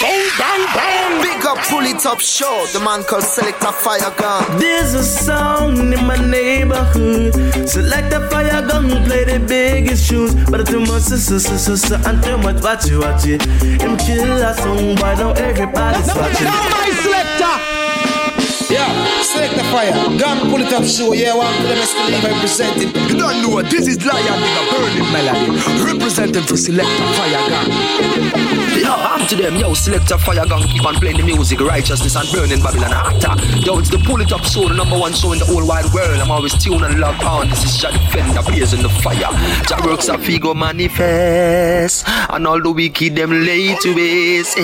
Bang, bang, bang. Big up, pull top show. The man called Selector Fire Gun. There's a song in my neighborhood. Select a fire gun, play the biggest tunes. But too much, so, so, so, so, so, and too much, watch it, watch it. Him kill a oh, song, why don't everybody's watching? Now my selector. Yeah, select the fire. Gun pull it up show. Yeah, one for them escalate representing. You don't know what this is Lion with a burning melody. Representing for select Selector Fire Gang. Yo, I'm to them, yo, select Selector Fire Gang, keep on playing the music, righteousness and burning Babylon actor. Yo, it's the pull it up show, the number one show in the whole wide world. I'm always tuned and locked on. This is Jah Defender, blazing the fire. Jah works a figo manifest, and all the wicked them lay to waste.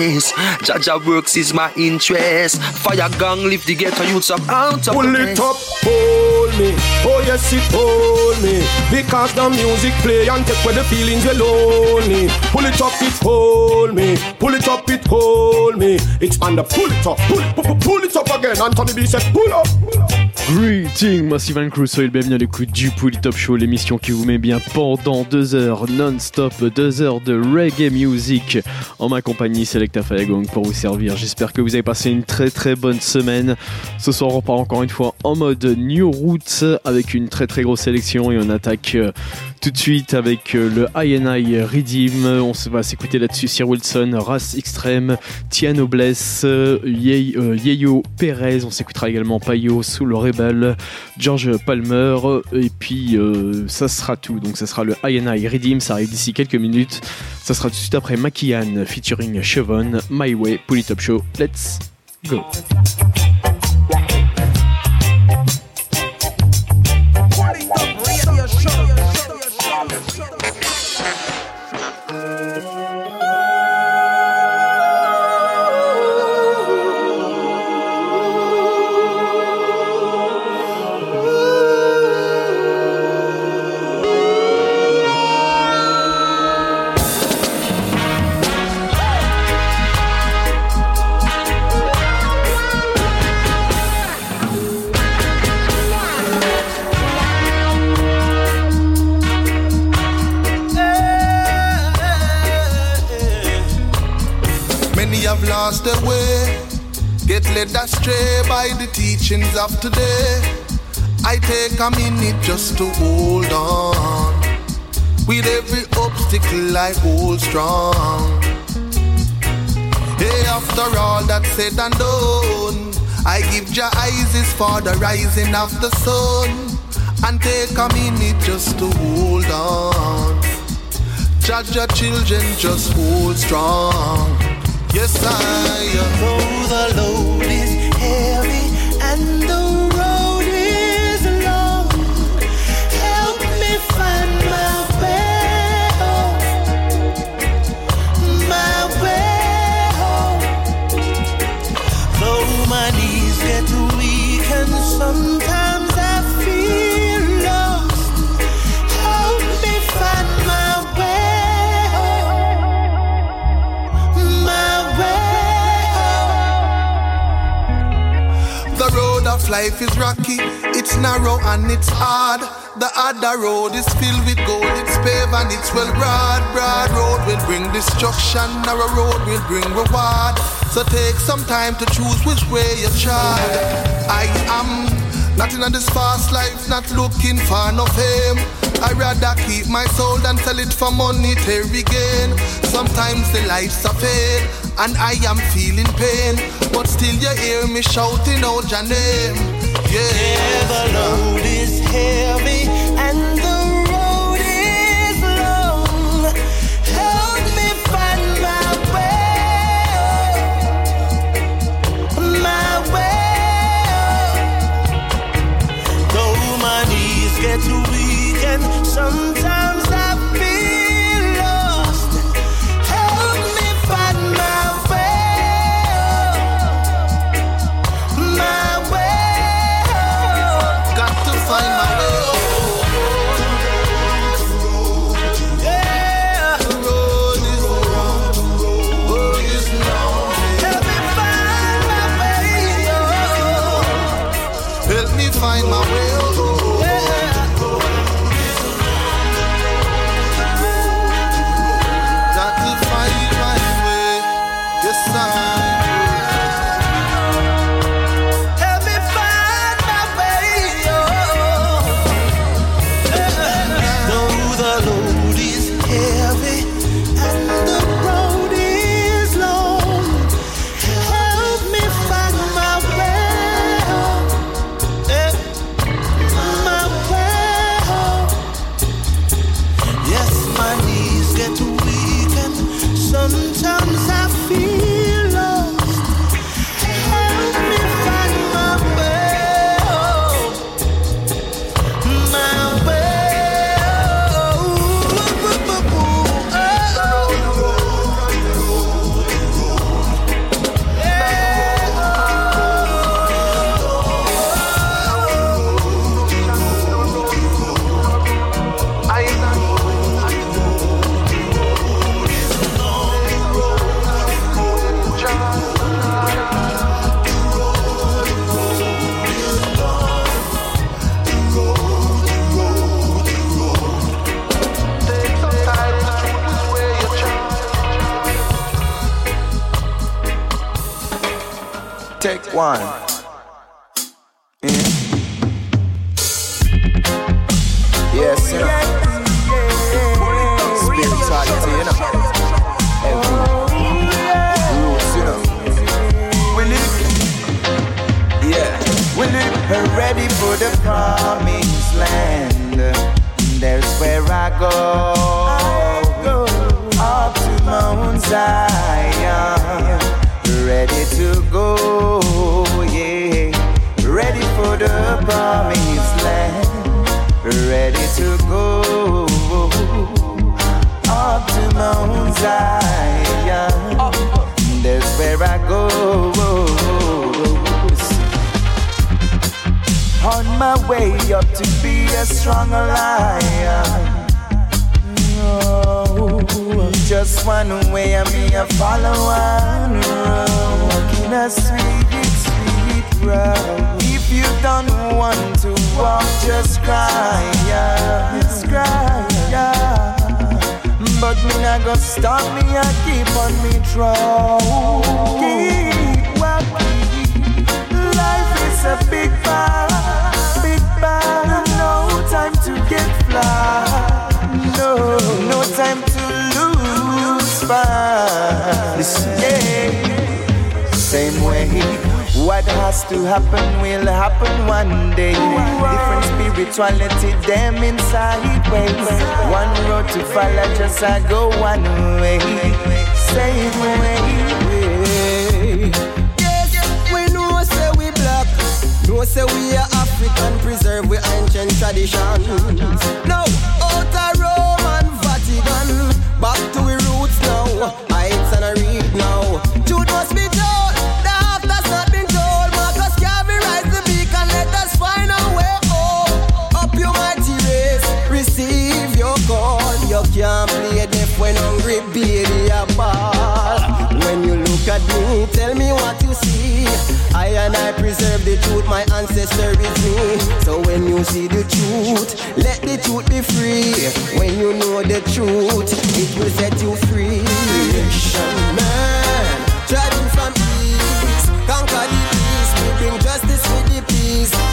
Jah Jah works is my interest. Fire Gang lift the ghetto youths up out of Pull it up, hold me. Oh yes, it hold me. Because the music play and take away the feelings you're lonely. Pull it up, it hold me. Pull it up, it hold me. It's on the pull it up, pull, pull, pull it up again. Anthony B said, pull up. Greeting, Massive and Crew, soyez le bienvenu à l'écoute du Pouli Top Show, l'émission qui vous met bien pendant deux heures non-stop, deux heures de reggae music en ma compagnie Selecta Fayagong pour vous servir. J'espère que vous avez passé une très très bonne semaine. Ce soir, on repart encore une fois en mode New Roots avec une très très grosse sélection et on attaque euh, tout de suite avec euh, le INI Redeem. On va s'écouter là-dessus Sir Wilson, Race Extreme, Tiano Bless, euh, Ye- Yeyo Perez. On s'écoutera également Payo, sous le Rebel, George Palmer. Et puis ça sera tout. Donc ça sera le INI Redeem. Ça arrive d'ici quelques minutes. Ça sera tout de suite après Makian featuring Chevon, My Way, Poly Top Show. Let's go. Led astray by the teachings of today. I take a minute just to hold on. With every obstacle, I hold strong. Hey, after all that's said and done, I give your eyes for the rising of the sun. And take a minute just to hold on. Judge your children, just hold strong. Yes, I uh, Though the load is heavy and the Of life is rocky, it's narrow and it's hard. The other road is filled with gold, it's paved and it's well broad. Broad road will bring destruction, narrow road will bring reward. So take some time to choose which way you chart. I am not on this fast life, not looking for no fame. I rather keep my soul than sell it for monetary gain. Sometimes the lights are fade and I am feeling pain, but still you hear me shouting out your name. Yeah, the load is heavy and get weak and sometimes up to be a strong lion. No, just one way and me a follower. Walking a sweet, sweet road. If you don't want to walk, just cry, yeah, just cry, yeah. But me not go stop me, I keep on me draw. Keep walking. Life is a big fight. fly. No, no time to lose. Fine. Listen, yeah. Same way. What has to happen will happen one day. Different spirituality, them inside ways. One road to follow, just I go one way. Same way. Yes, We know say we black, know say we are we can preserve we ancient traditions. Now, outer Rome and Vatican, back to we roots now. Heights and a read now. Jude must be told, the half that's not been told. Marcus Garvey rise the beacon, let us find our way home. Up your mighty race, receive your call. You can't play deaf when hungry, baby, a ball. When you look at me, tell me what you see. I and I preserve the truth, my ancestor is me. So when you see the truth, let the truth be free. When you know the truth, it will set you free. Nation man, driving from east, conquer the peace, bring justice with the peace.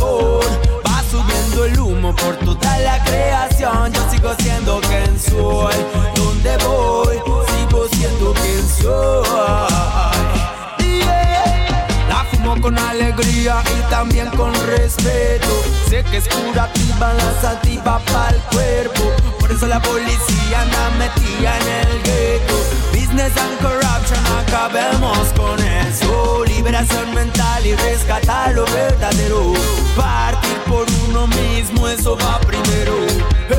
Va subiendo el humo por toda la creación. Yo sigo siendo quien soy. Donde voy, sigo siendo quien soy. La fumo con alegría y también con respeto. Sé que es pura balanza ti pa'l cuerpo. Por eso la policía anda metida en el gueto. Business and corruption, acabemos con eso. Liberación mental y rescatar lo verdadero. Partir por uno mismo, eso va primero.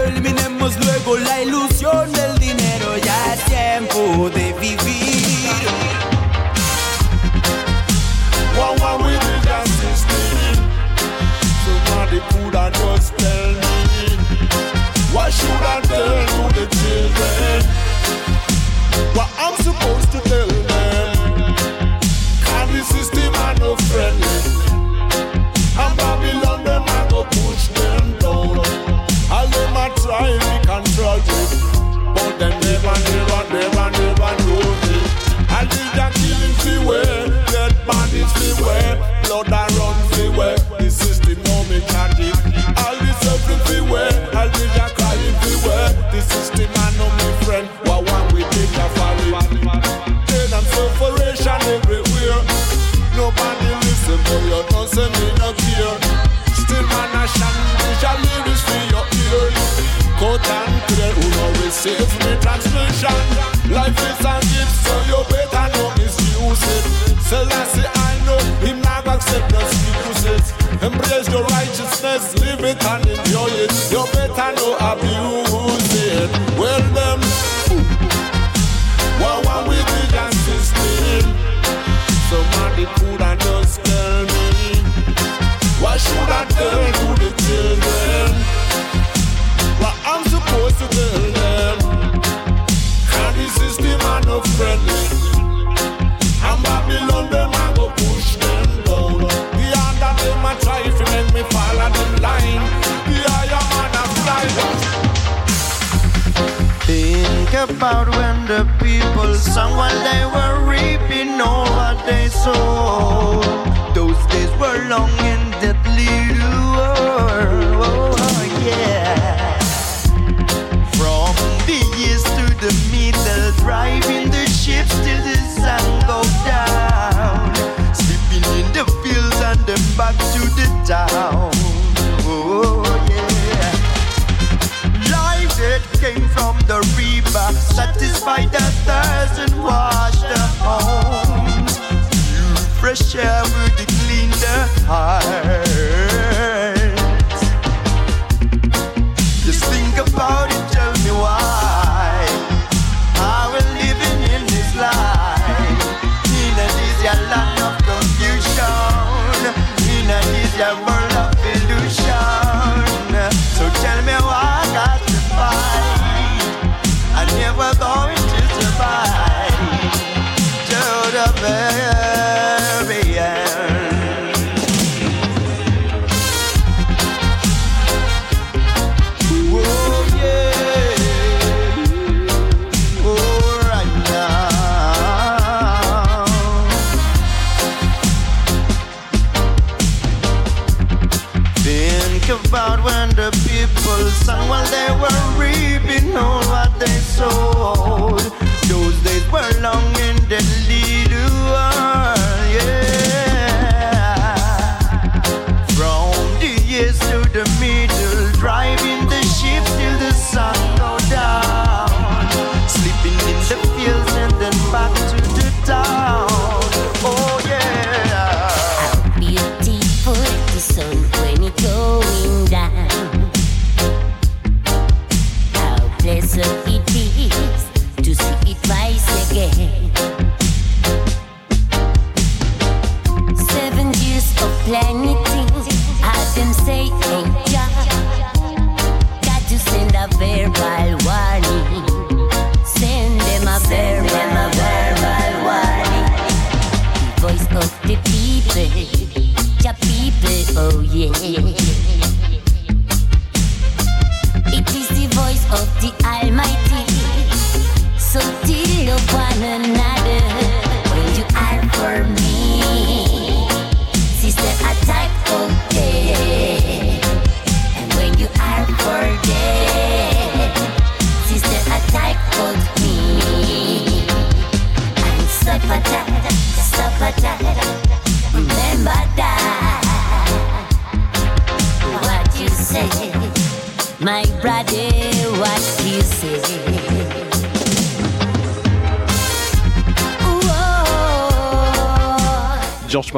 Eliminemos luego la ilusión del dinero. Ya es tiempo de vivir. could have just tell me? What should I tell to the children? What I'm supposed to do? addiction. Life is a gift, so you better not misuse it. Selassie, I know him not accept no excuses. Embrace your righteousness, live it and enjoy it. You better not abuse.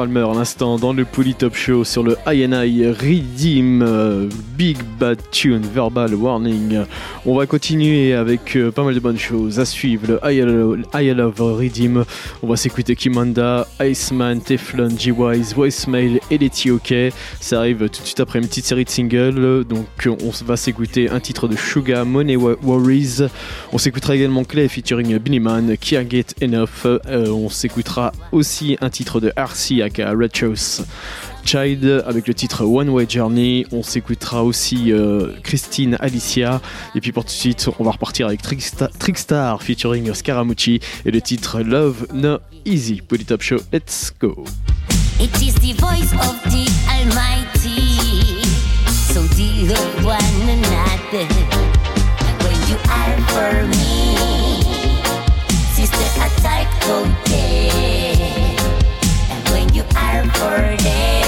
Palmer à l'instant dans le Polytop Show sur le INI Redeem euh, Big Bad Tune Verbal Warning. On va continuer avec euh, pas mal de bonnes choses à suivre. Le I Love. On va s'écouter Kimanda, Iceman, Teflon, G-Wise, Voicemail et Letty OK. Ça arrive tout de suite après une petite série de singles. Donc on va s'écouter un titre de Suga, Money Worries. On s'écoutera également Clay featuring Billy Man, Can't Get Enough. Euh, on s'écoutera aussi un titre de RC aka Red Child avec le titre One Way Journey. On s'écoutera aussi euh, Christine Alicia. Et puis pour tout de suite, on va repartir avec Trickstar, featuring Scaramucci et le titre Love No Easy. Polytop Show, let's go. It is the voice of the Almighty. So deal of one another. When you are for me, sister, a tight okay. And when you are for them,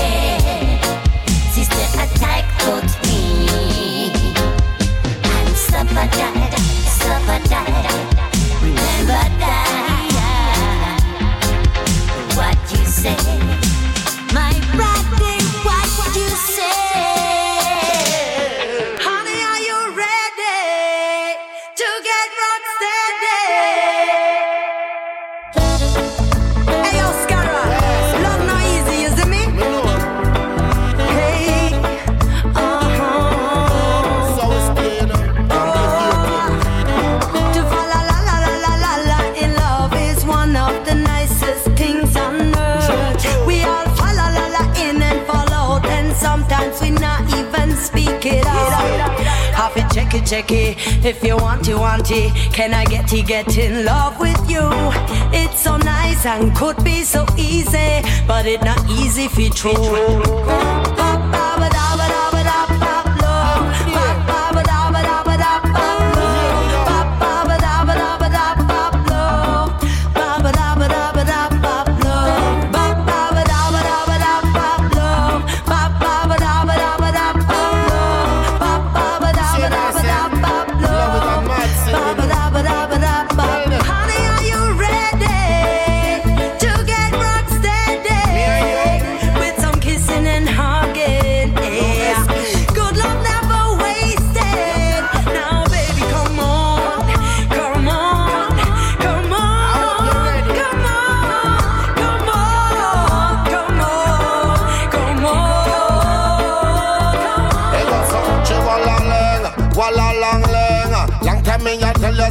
Remember that. What you say. To check it, check it. If you want to, want it. Can I get to get in love with you? It's so nice and could be so easy, but it not easy if you true.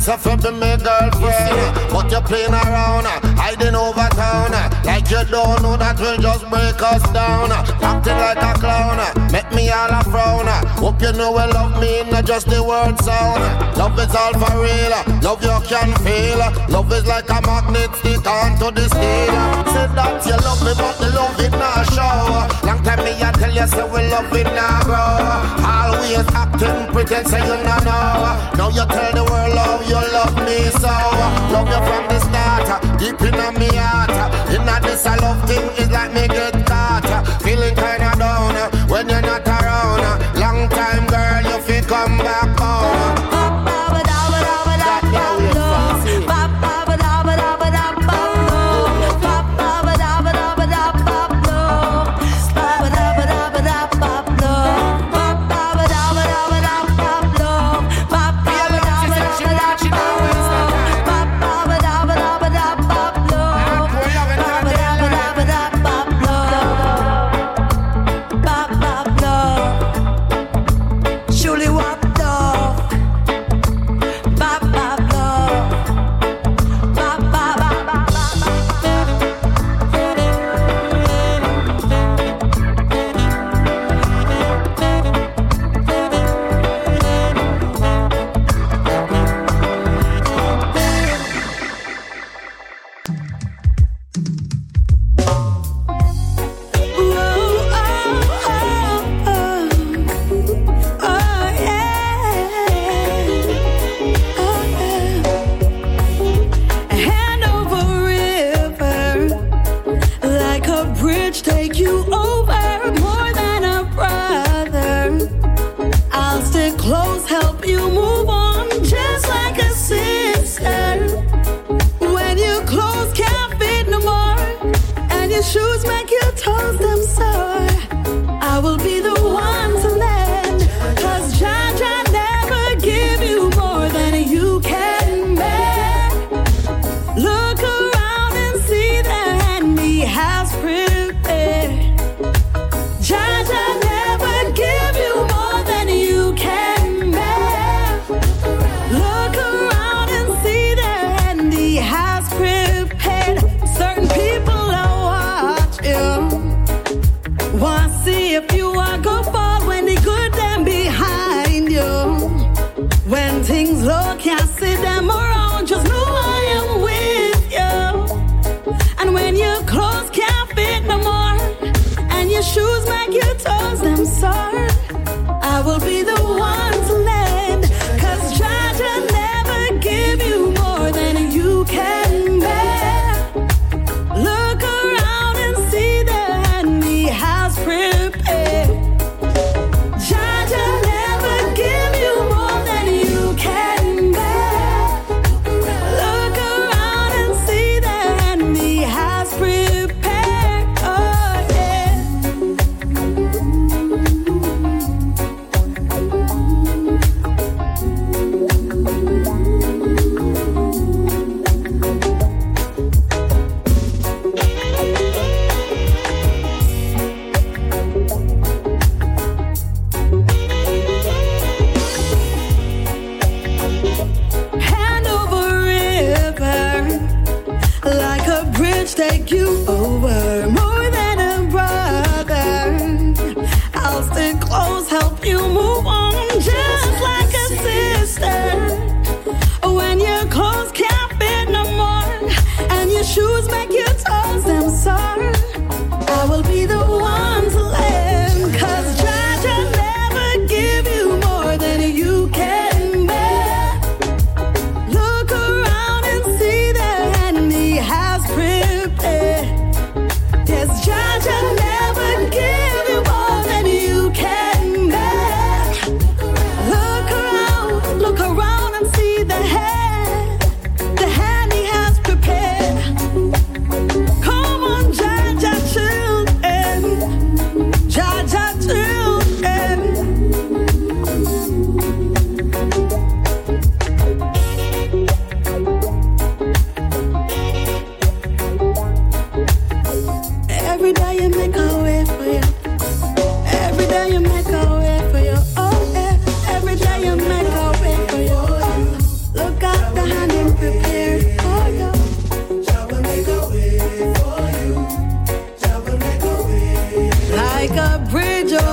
Yourself you be my girlfriend, but you're playing around, hiding over town, like you don't know that will just break us down. Acting like a clown, make me all a frown. Hope you know you love me, not just the word sound. Love is all for real, love you can feel. Love is like a magnet stick onto the steel. Say that you love me, but the love it not show. Long time me I tell you, say we love it not grow. Always acting pretend, say you not know. Now you tell the world love you love me so. Love you from the start, uh, deep in me heart. Uh. In a this a love thing is like me get caught. Uh. Feeling kinda down when you're not around. Long time girl, you feel come back home.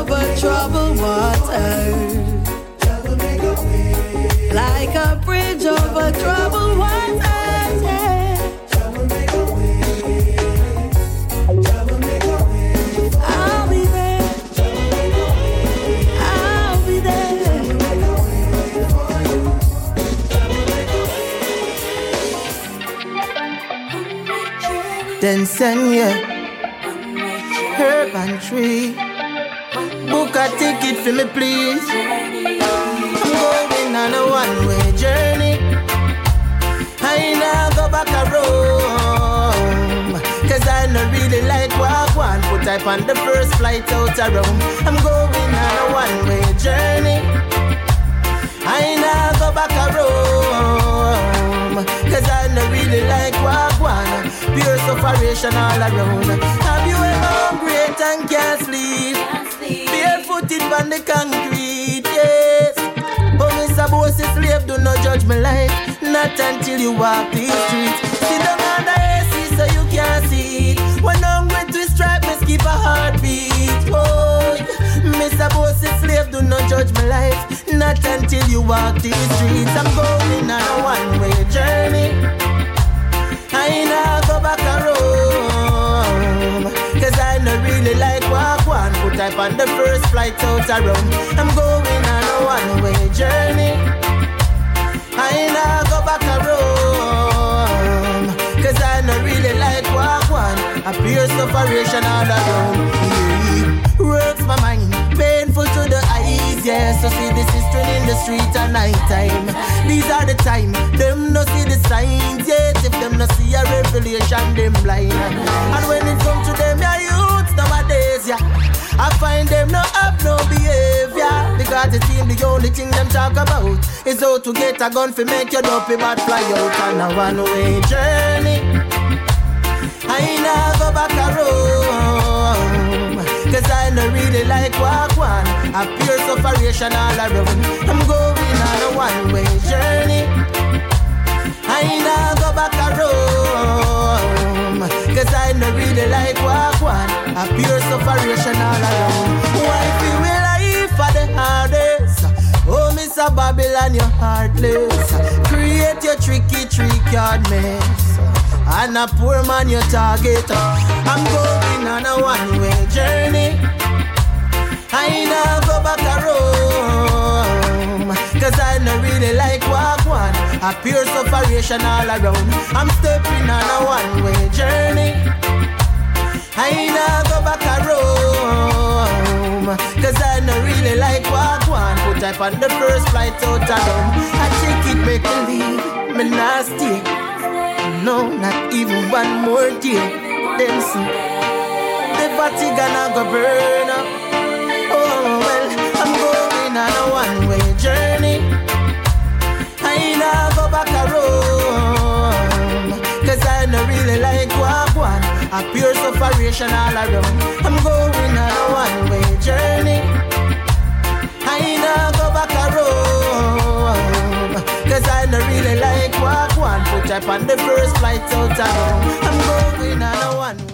Over troubled water. Like a bridge over troubled. Then send you herb and tree. A ticket for me, please. I'm going on a one-way journey. I now go back a roam. Cause I don't really like walk one. Put type on the first flight out of Rome. I'm going on a one-way journey. I now go back a roam. Cause I don't really like walk one. Pure sufferation all around. Have you ever hungry and can't sleep? Barefooted on the concrete, yes. Oh, Mr. Boss, slave, do not judge my life. Not until you walk these streets. Sit down under AC so you can see it. When hungry twist stripe, me skip a heartbeat. Oh, Mr. Boss, slave, do not judge my life. Not until you walk these streets. I'm going on a one-way journey. I now go back a roam. Type on the first flight out of Rome. I'm going on a one-way journey. I now go back a roam. Cause I don't really like walk one. A pure sufferation all around. Yeah. Works my mind, painful to the eyes. Yeah, so see the sister in the street at night time. These are the time, them no see the signs yet. If them no see a revelation, them blind. And when it comes to them, yeah, youths yeah. I find them no up, no behavior. Because it seems the only thing them talk about is how to get a gun for make your dopey but fly out on a one-way journey. I now go back a roam Cause I don't really like walk one A pure sufferation all around I'm going on a one-way journey I now go back a Yes, I no really like walk one. A pure separation all alone. Why we life for the hardest? Oh, Miss Babylon, you're heartless. Create your tricky, tricky mess. And a poor man, your target. I'm going on a one-way journey. I ain't go back room Cause I don't really like a pure separation all around. I'm stepping on a one-way journey. I ain't not go back a. Cause I no really like what one. Put up on the first flight out of them. I take it, make believe, me nasty. No, not even one more day. Them see. The Vatican gonna go burn up. Oh well, I'm going on a one way nah go back around. Cause I no really like wagwan. A pure separation all around. I'm going on a one way journey. I nah go back around. Cause I no really like wagwan. Put up on the first flight out of home. I'm going on a one way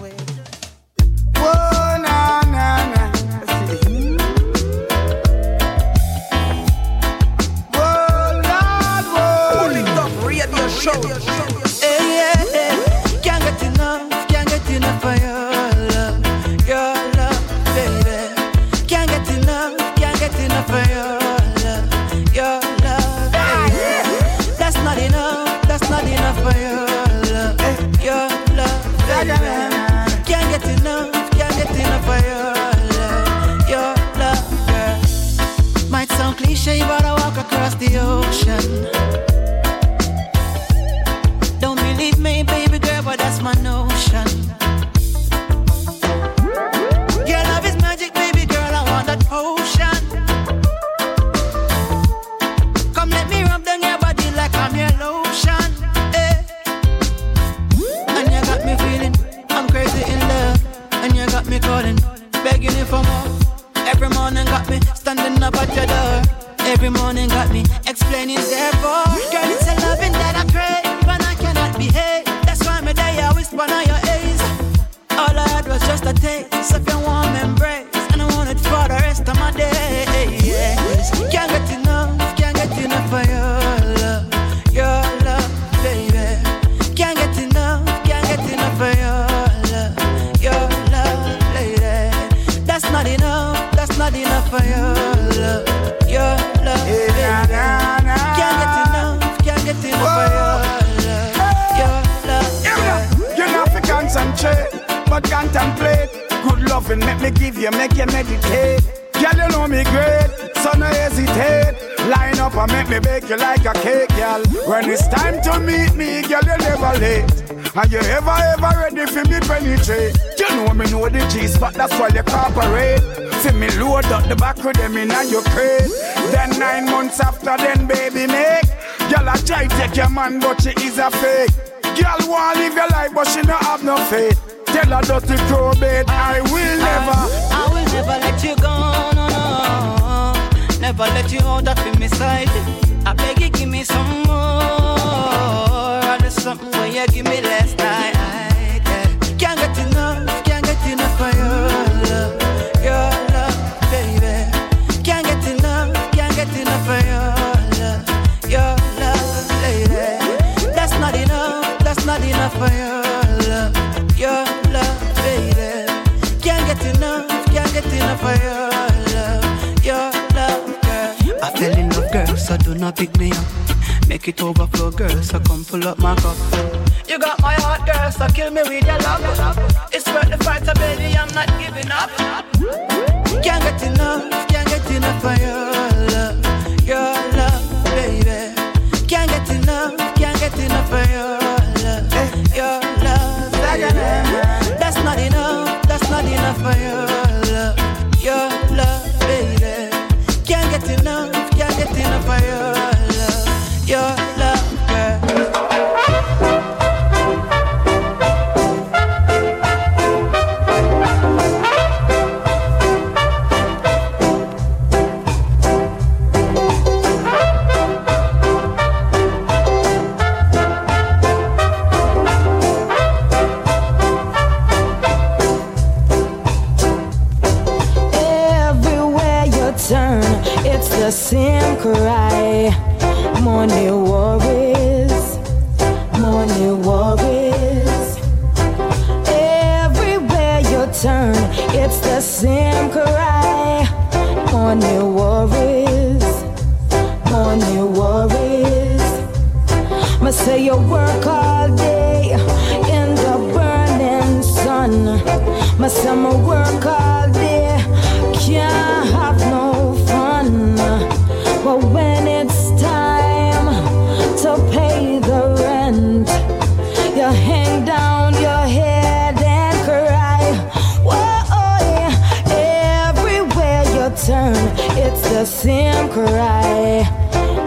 cry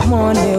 morning.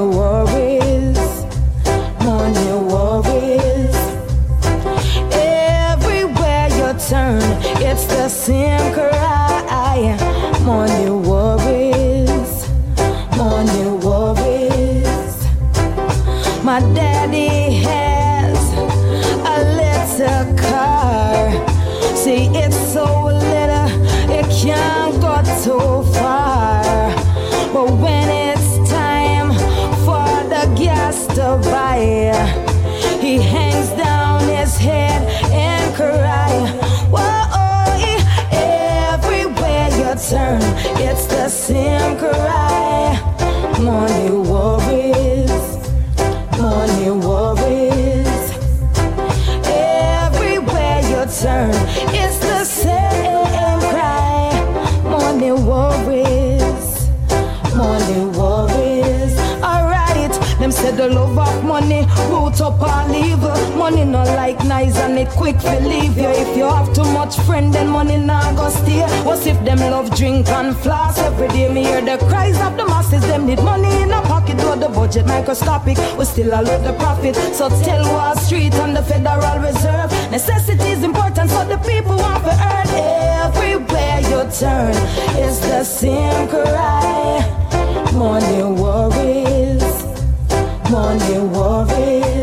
Top up all evil. Money not like nice and it quick to leave you. If you have too much friend, then money not go stay. What's if them love drink and floss every day? Me hear the cries of the masses. Them need money in a pocket, though the budget microscopic. We still allow the profit. So tell Wall Street and the Federal Reserve. Necessity is important, so the people want to earn everywhere you turn. It's the same cry. Money worries, money worries.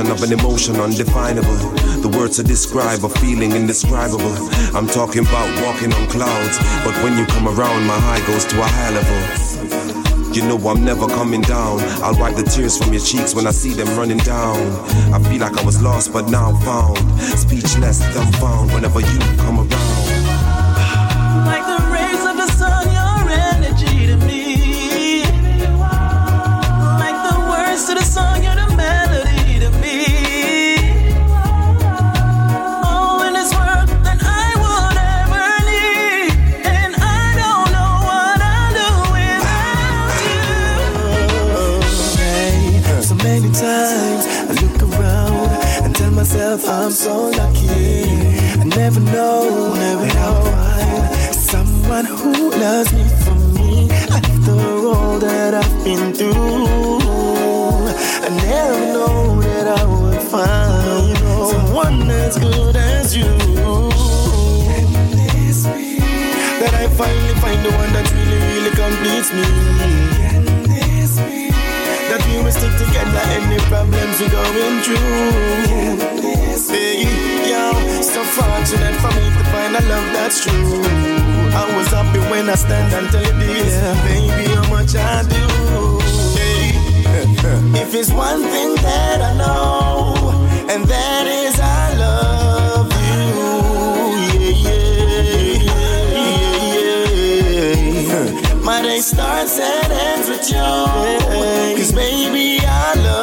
expression of an emotion undefinable. The words to describe a feeling indescribable. I'm talking about walking on clouds, but when you come around, my high goes to a high level. You know I'm never coming down. I'll wipe the tears from your cheeks when I see them running down. I feel like I was lost, but now I'm found. Speechless, dumbfound whenever you come around. Like the rays of the sun, your energy to me. Like the words to the song, you're the I'm so lucky. I never know, never know someone who loves me for me after all that I've been through. I never know that I would find someone as good as you. That I finally find the one that really, really completes me. That we will stick together any problems we're going through. Hey, yo, so fortunate for me to find a love that's true. I was happy when I stand and tell you this, baby, how much I do. Hey, if it's one thing that I know, and that is I love you. Yeah, yeah, yeah, yeah. My day starts and ends with you. Cause baby, I love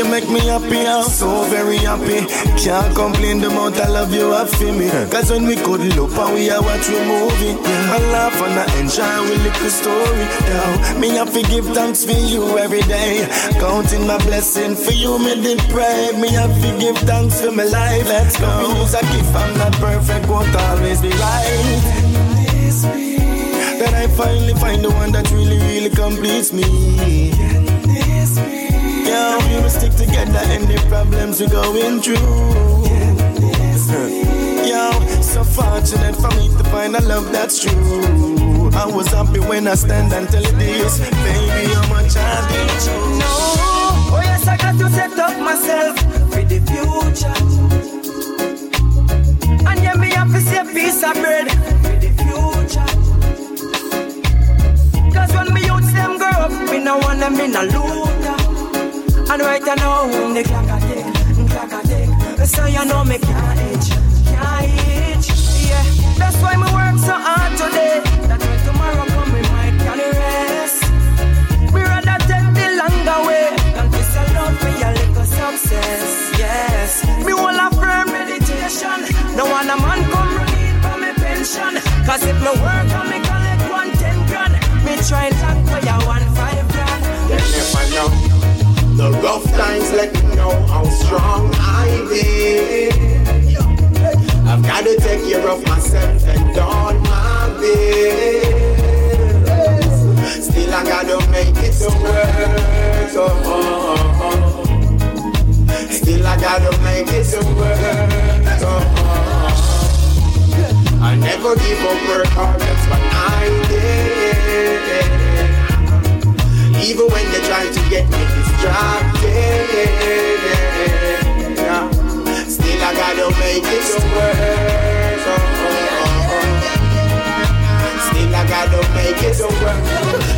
you make me happy, I'm so very happy. Can't complain the amount I love you have for me. Cause when we cuddle up and we are watch a movie, I laugh and I enjoy with little story. Now, me have to give thanks for you every day. Counting my blessing for you, me did pray. Me have to give thanks for my life. Let's go. Use a gift, I'm not perfect, won't always be right. That I finally find the one that really, really completes me. Yeah, we will stick together any problems we're going through. Yo, so fortunate for me to find a love that's true. I was happy when I stand and tell you this, baby, how much I need you. No, oh yes, I got to set up myself for the future. And yeah, me have to see a piece of bread for the future. Cause when me youths them grow up, me no want them in a looter. And right now, the clock a tick, clock a tick. So you know me can't itch, can't itch. Yeah, that's why me work so hard today. That when tomorrow come, me might can rest. Me rather take the longer way than to sell out for your little success. Yes, me will have firm meditation. No one a man come running for me pension. Cause if me work and me collect one ten grand, me try lock for your rough times let me know how strong I be. I've got to take care of myself and all my bills. Still I gotta make it to work. Oh, oh, oh. Still I gotta make it to work. I never give up work hard, that's what I did. Even when they try to get me distracted, yeah. still I gotta make it to work. Oh, oh, oh. Still I gotta make it to work,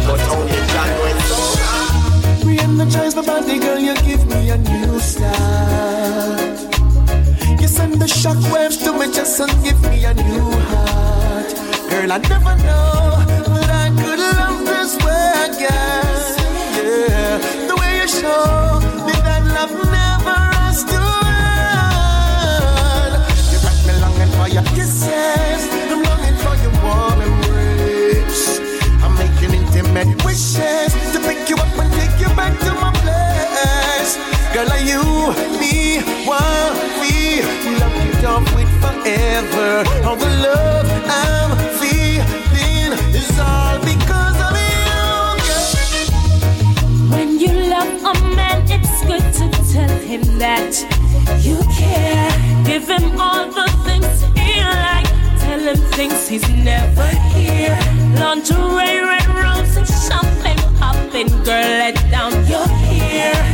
but only John went so Re-energize my body, girl, you give me a new start. You send the shockwaves to me just and give me a new heart. Girl, I never know that I could love this way again. Show me that love never has to end. You got me longing for your kisses. I'm longing for your warm embrace. I'm making intimate wishes to pick you up and take you back to my place. Girl, are you, me, one, we love you off with forever. All the love I'm good to tell him that you care. Give him all the things he like. Tell him things he's never hear. Lingerie, red roses, champagne popping. Girl, let down your hair.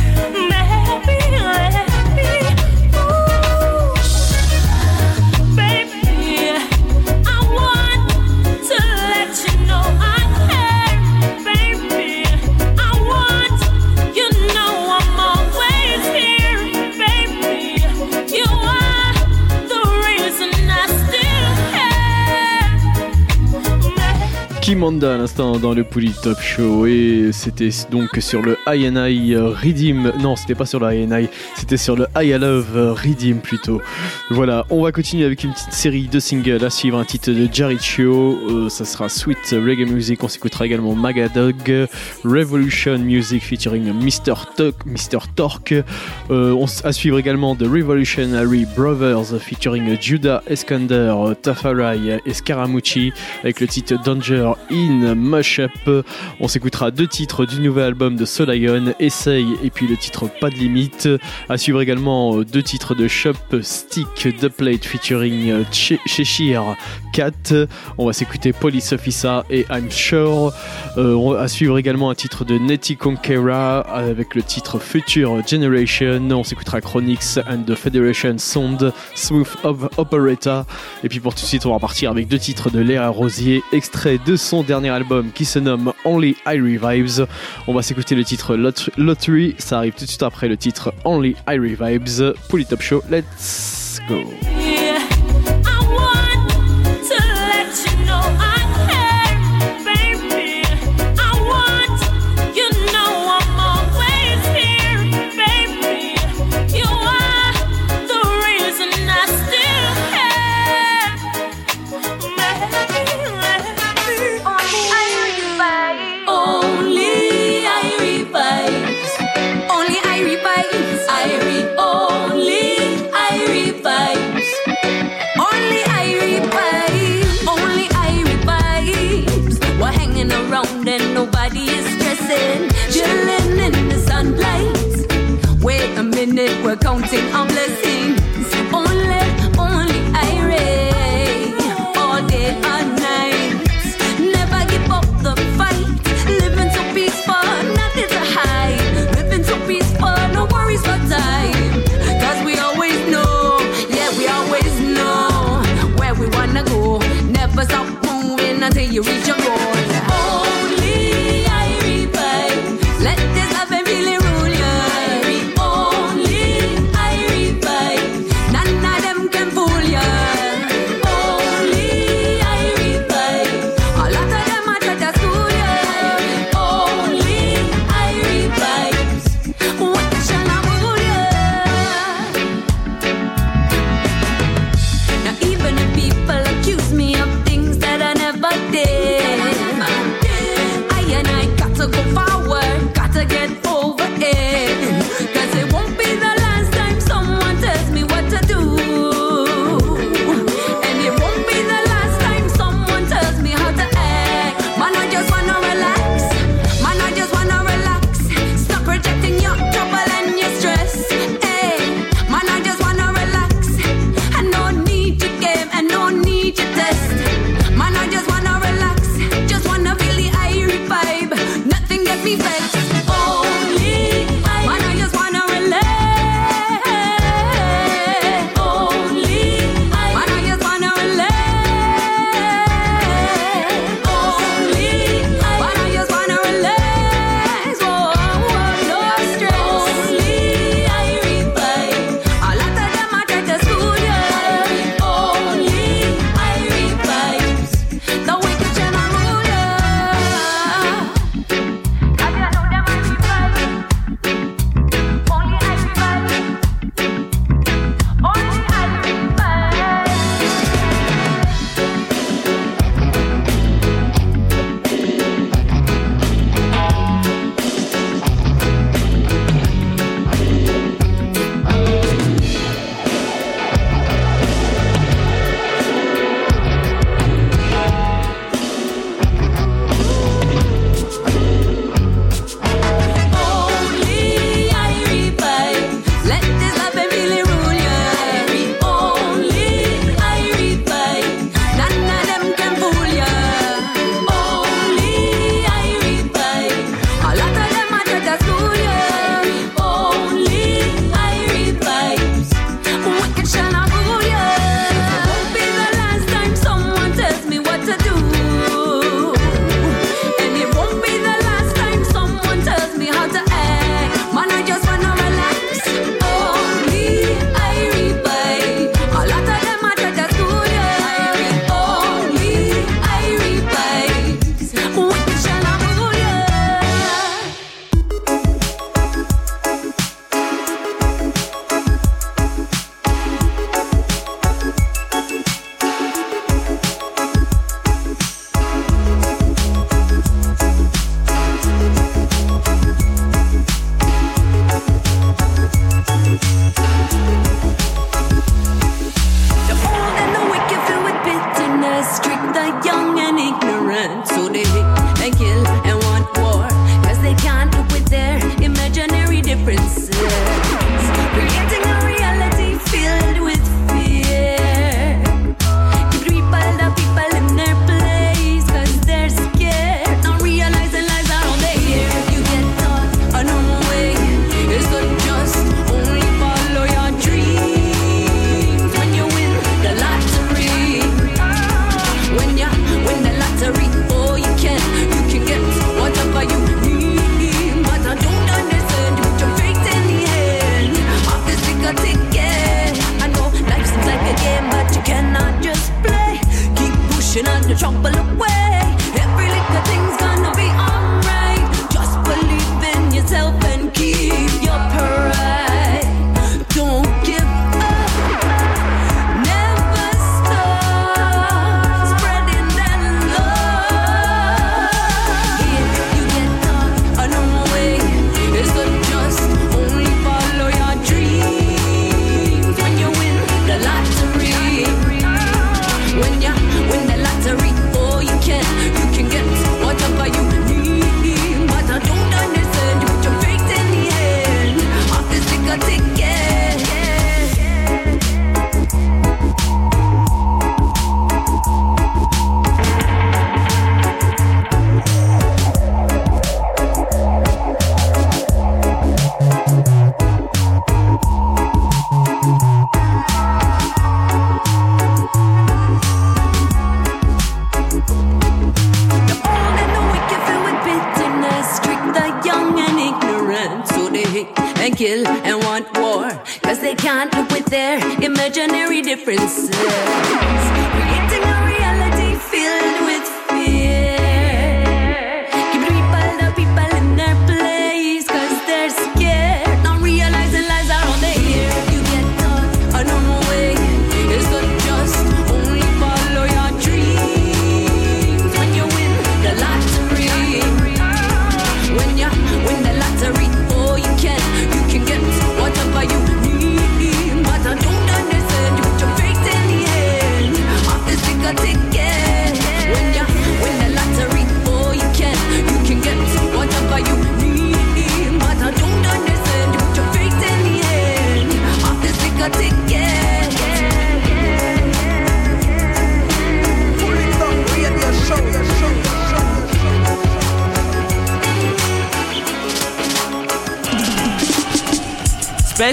Kimanda à l'instant dans le Pouli Top Show et c'était donc sur le INI Redeem. Non, c'était pas sur le INI, c'était sur le I Love Redeem plutôt. Voilà, on va continuer avec une petite série de singles à suivre, un titre de Jaricho, euh, ça sera Sweet Reggae Music, on s'écoutera également Magadog, Revolution Music featuring Mr. Tuck, Mr. Torque, euh, on à suivre également The Revolutionary Brothers featuring Judah Eskander, Tafarai et Scaramucci avec le titre Danger in Mashup. On s'écoutera deux titres du nouvel album de Solion, Essaye et puis le titre Pas de limite. À suivre également euh, deux titres de Shop Stick The Plate featuring euh, Che- Cheshire Cat. On va s'écouter Police Officer et I'm Sure. Euh, à suivre également un titre de Nettie Conquera avec le titre Future Generation. On s'écoutera Chronix and the Federation Sound, Smooth Op- Operator. Et puis pour tout de suite, on va repartir avec deux titres de Léa Rosier, extrait de son dernier album qui se nomme Only I Revives. On va s'écouter le titre Lot- Lottery. Ça arrive tout de suite après le titre Only I Revives. Pour les Top Show, let's go. Counting our blessings. Only, only I reign. All day, all night. Never give up the fight. Living so peaceful, nothing to hide. Living so peaceful, no worries for time. Cause we always know, yeah, we always know where we wanna go. Never stop moving until you reach your goal.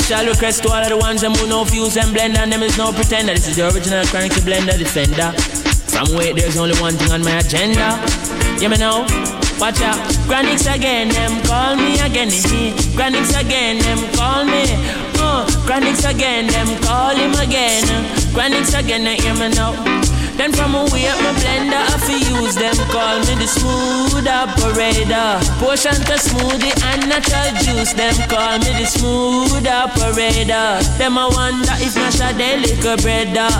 Special request to all of the ones them who know fuse and blend and them is no pretender. This is the original chronic blender defender. From wait, there's only one thing on my agenda. You me know? Watch out. Chronixx again, them call me again. Chronixx again, them call me. Uh, Chronixx again, them call him again. Chronixx again, I hear me now. Then from away up my blender, I fi use them. Call me the smooth operator. Potion to smoothie and natural juice. Them call me the smooth operator. Them I wonder if my shade liquor brother,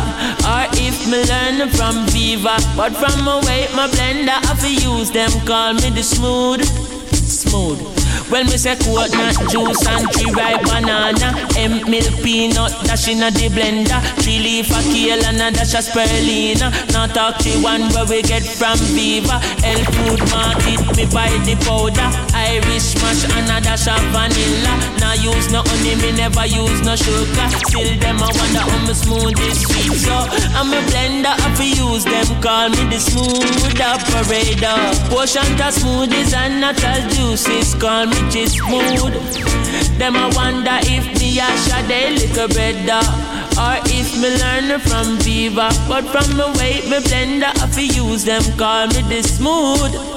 or if me learn from Viva. But from away my blender, I fi use them. Call me the smooth, smooth. Well, me say coconut juice and three ripe banana. Hemp milk peanut dash in a the blender. Three leaf a kale and a dash of spirulina. Now talk to one where we get from Viva. Health food market, me buy the powder Irish mash and a dash of vanilla. Now use no honey, me never use no sugar. Still them I wonder how me smooth is sweet So. I'm a blender, I fi use them Call me the smooth operator. Potion to smoothies and natural juices Call me just smooth Them I wonder if me a shade liquor better Or if me learn from Viva. But from the way me blender I fi use them Call me the smooth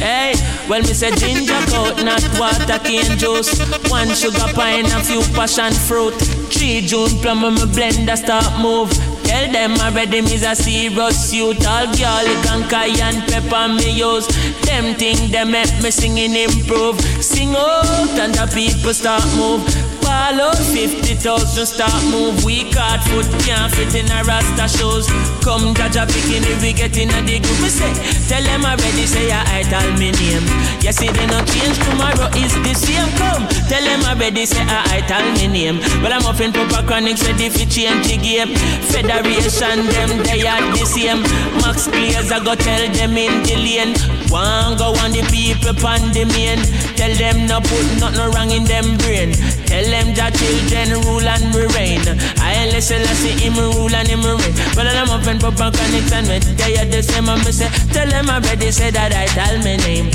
Hey, well, me say ginger coconut water cane juice. One sugar pine, a few passion fruit. Three June plum my blender start move. Tell them already me's a serious youth All garlic and cayenne pepper me use. Them thing they make me singing improve. Sing out and the people start move Fall out 50,000 start move. Weak hard foot can't fit in a rasta shoes. Come Jaja picking if we get in a dig. Me say, tell them already say I tell me name. You see they not change tomorrow is the same. Come, tell them already say I tell me name. But I'm up in proper chronics ready for change the game. Federation them they are the same. Max Players I go tell them in the lane. One go on the people on the main. Tell them no put nothing wrong in them brain. Tell them that children rule and we reign I listen, I see him rule and him reign But I'm up in proper chronics and me they are the same And me say, tell them already say that I tell me name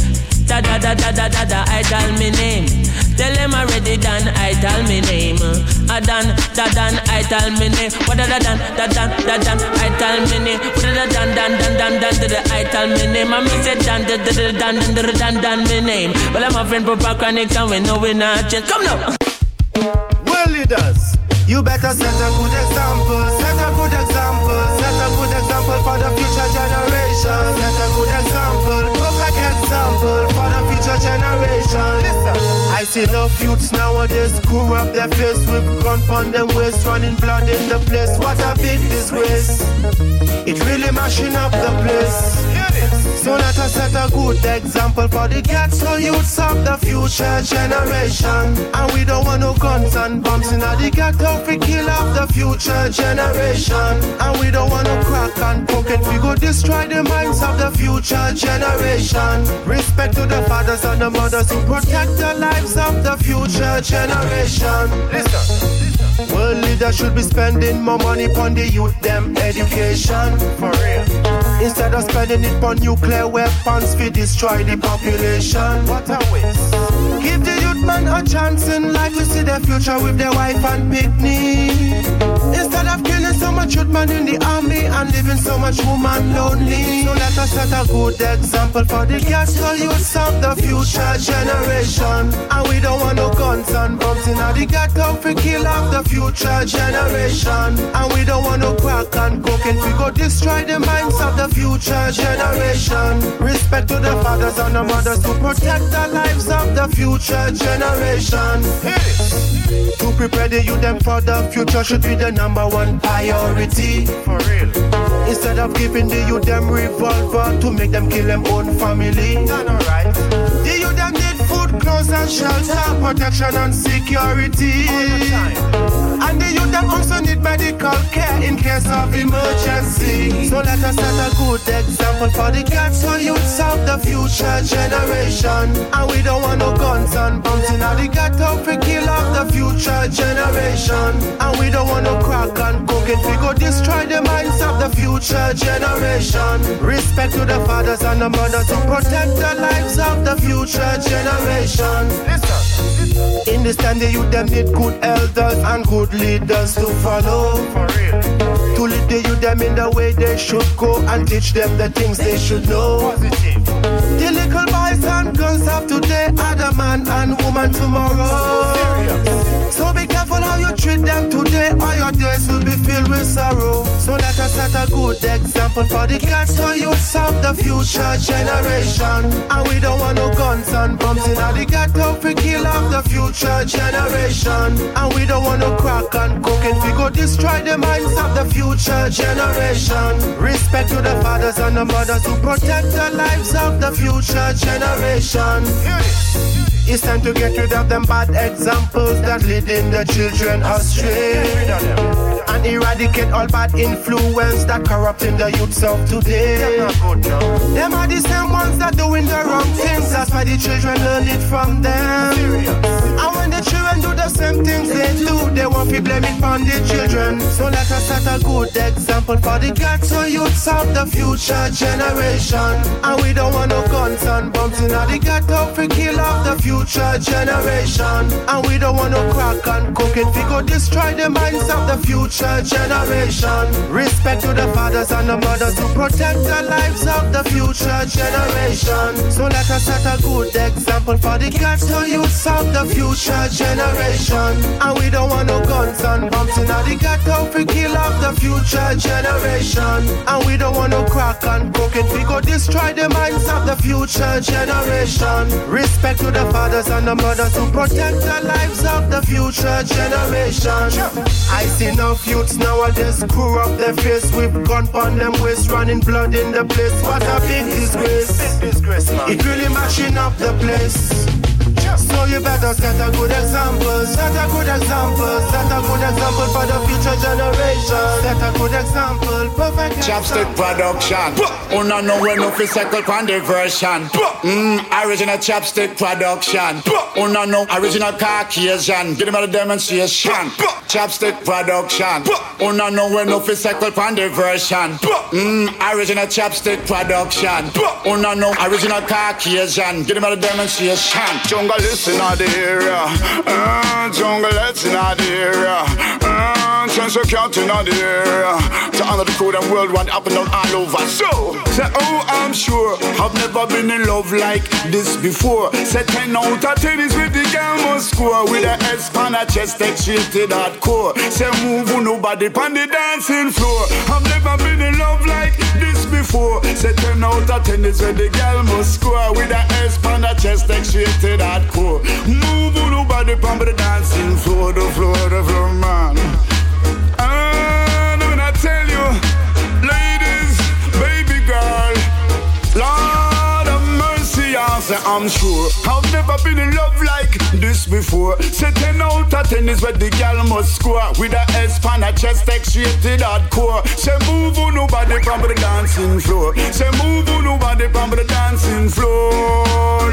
Da da da da da da da I tell me name Tell them already done, I tell me name. I done, da done, I tell me name. What da da done, da done, da done, I tell me name. What da done, done, done, done, done, da da, I tell me name. I me say done, da done, done, done, done, done, me name. Well, I'm a friend for chronic and we know we not change. Come now. Well, leaders, you better set a good example. Set a good example. Set a good example for the future generation. Set a good example. Perfect example for the future generation. Listen, I see enough youths nowadays screw up their face with gun on them waist, running blood in the place. What a big disgrace! It really mashing up the place. So let us set a good example for the ghetto youths of the future generation. And we don't want no guns and bombs in the ghetto we kill off the future generation. And we don't want no crack and pocket we go destroy the minds of the future generation. Respect to the fathers and the mothers who protect the lives of the future generation. Listen. World leaders should be spending more money on the youth, them education. For real. Instead of spending it on nuclear weapons to destroy the population. What a waste. Give the youth man a chance in life to see their future with their wife and picnic. Instead of killing so much youth man in the army and living so much woman lonely. So let us set a good example for the ghetto youths of the future generation. And we don't want no guns and bombs in the ghetto to kill off the future generation. And we don't want no crack and cocaine we go destroy the minds of the future generation. Respect to the fathers and the mothers to protect the lives of the future generation. To prepare the youth them for the future should be the number one priority. For real. Instead of giving the youth them revolver to make them kill them own family. Alright. The youth them need clothes and shelter, protection and security. And the youth them also need medical care in case of emergency. So let us set a good example for the ghetto youths of the future generation. And we don't want no guns and bombs in the ghetto to kill off the future generation. And we don't want no crack and cocaine we go destroy the minds of the future generation. Respect to the fathers and the mothers to protect the lives of the future generation. Listen. In this time, the youth them need good elders and good leaders to follow. For real. To lead the youth them in the way they should go and teach them the things they should know. Positive. The little boys and girls of today are the man and woman tomorrow. So be careful how you treat them today, or your days will be filled with sorrow. So let us set a good example for the kids ghetto youths of the future generation. And we don't want no guns and bombs in the ghetto to kill off the future generation. And we don't want no crack and cocaine we go destroy the minds of the future generation. Respect to the fathers and the mothers who protect the lives of the future generation. It's time to get rid of them bad examples that leading the children astray. And eradicate all bad influence that corrupting the youths of today. Them are the same ones that doing the wrong things. That's why the children learn it from them. And when the children do the same things they do, they won't be blaming on the children. So let us set a good example for the ghetto youths of the future generation. And we don't want no guns and bombs in the ghetto to kill off the future generation. And we don't want no crack and cocaine we go destroy the minds of the future generation. Respect to the fathers and the mothers to protect the lives of the future generation. So let us set a good example for the ghetto youths of the future generation. And we don't want no guns and bombs in the ghetto to kill off the future generation. And we don't want no crack and cocaine we go destroy the minds of the future generation. Respect to the fathers and the mothers to protect the lives of the future generation. I see enough youths nowadays screw up their face with gun on them waist, running blood in the place. What a big disgrace! It really mashing up the place. So you better set a good example, set a good example, set a good example for the future generation. Set a good example, perfect Chopstick production. Una know when no physical conversion. Mm, original chopstick production. Una know original Caucasian. Give them a demonstration. Chopstick production. Una know when no physical conversion. Mm, original chopstick production. Una know original Caucasian. Give them a demonstration. Jungle listen out the area. Uh, jungle let's in the area. Uh, Transfer counting out the area. To honor the code and worldwide up and down all over. So, say, oh, I'm sure I've never been in love like this before. Say 10 out of 10 is with the girl must score. With a S pan a chest excited hardcore. Say move on nobody on the dancing floor. I've never been in love like this before. Say 10 out of 10 is where the girl must score. With a S on the chest excited hardcore. Move on nobody on the dancing floor. The floor, the floor, man. Say I'm sure I've never been in love like this before. Say 10 out of 10 is where the girl must score. With a S pan a chest X-rated hardcore. Say move on nobody from the dancing floor. Say move on nobody from the dancing floor.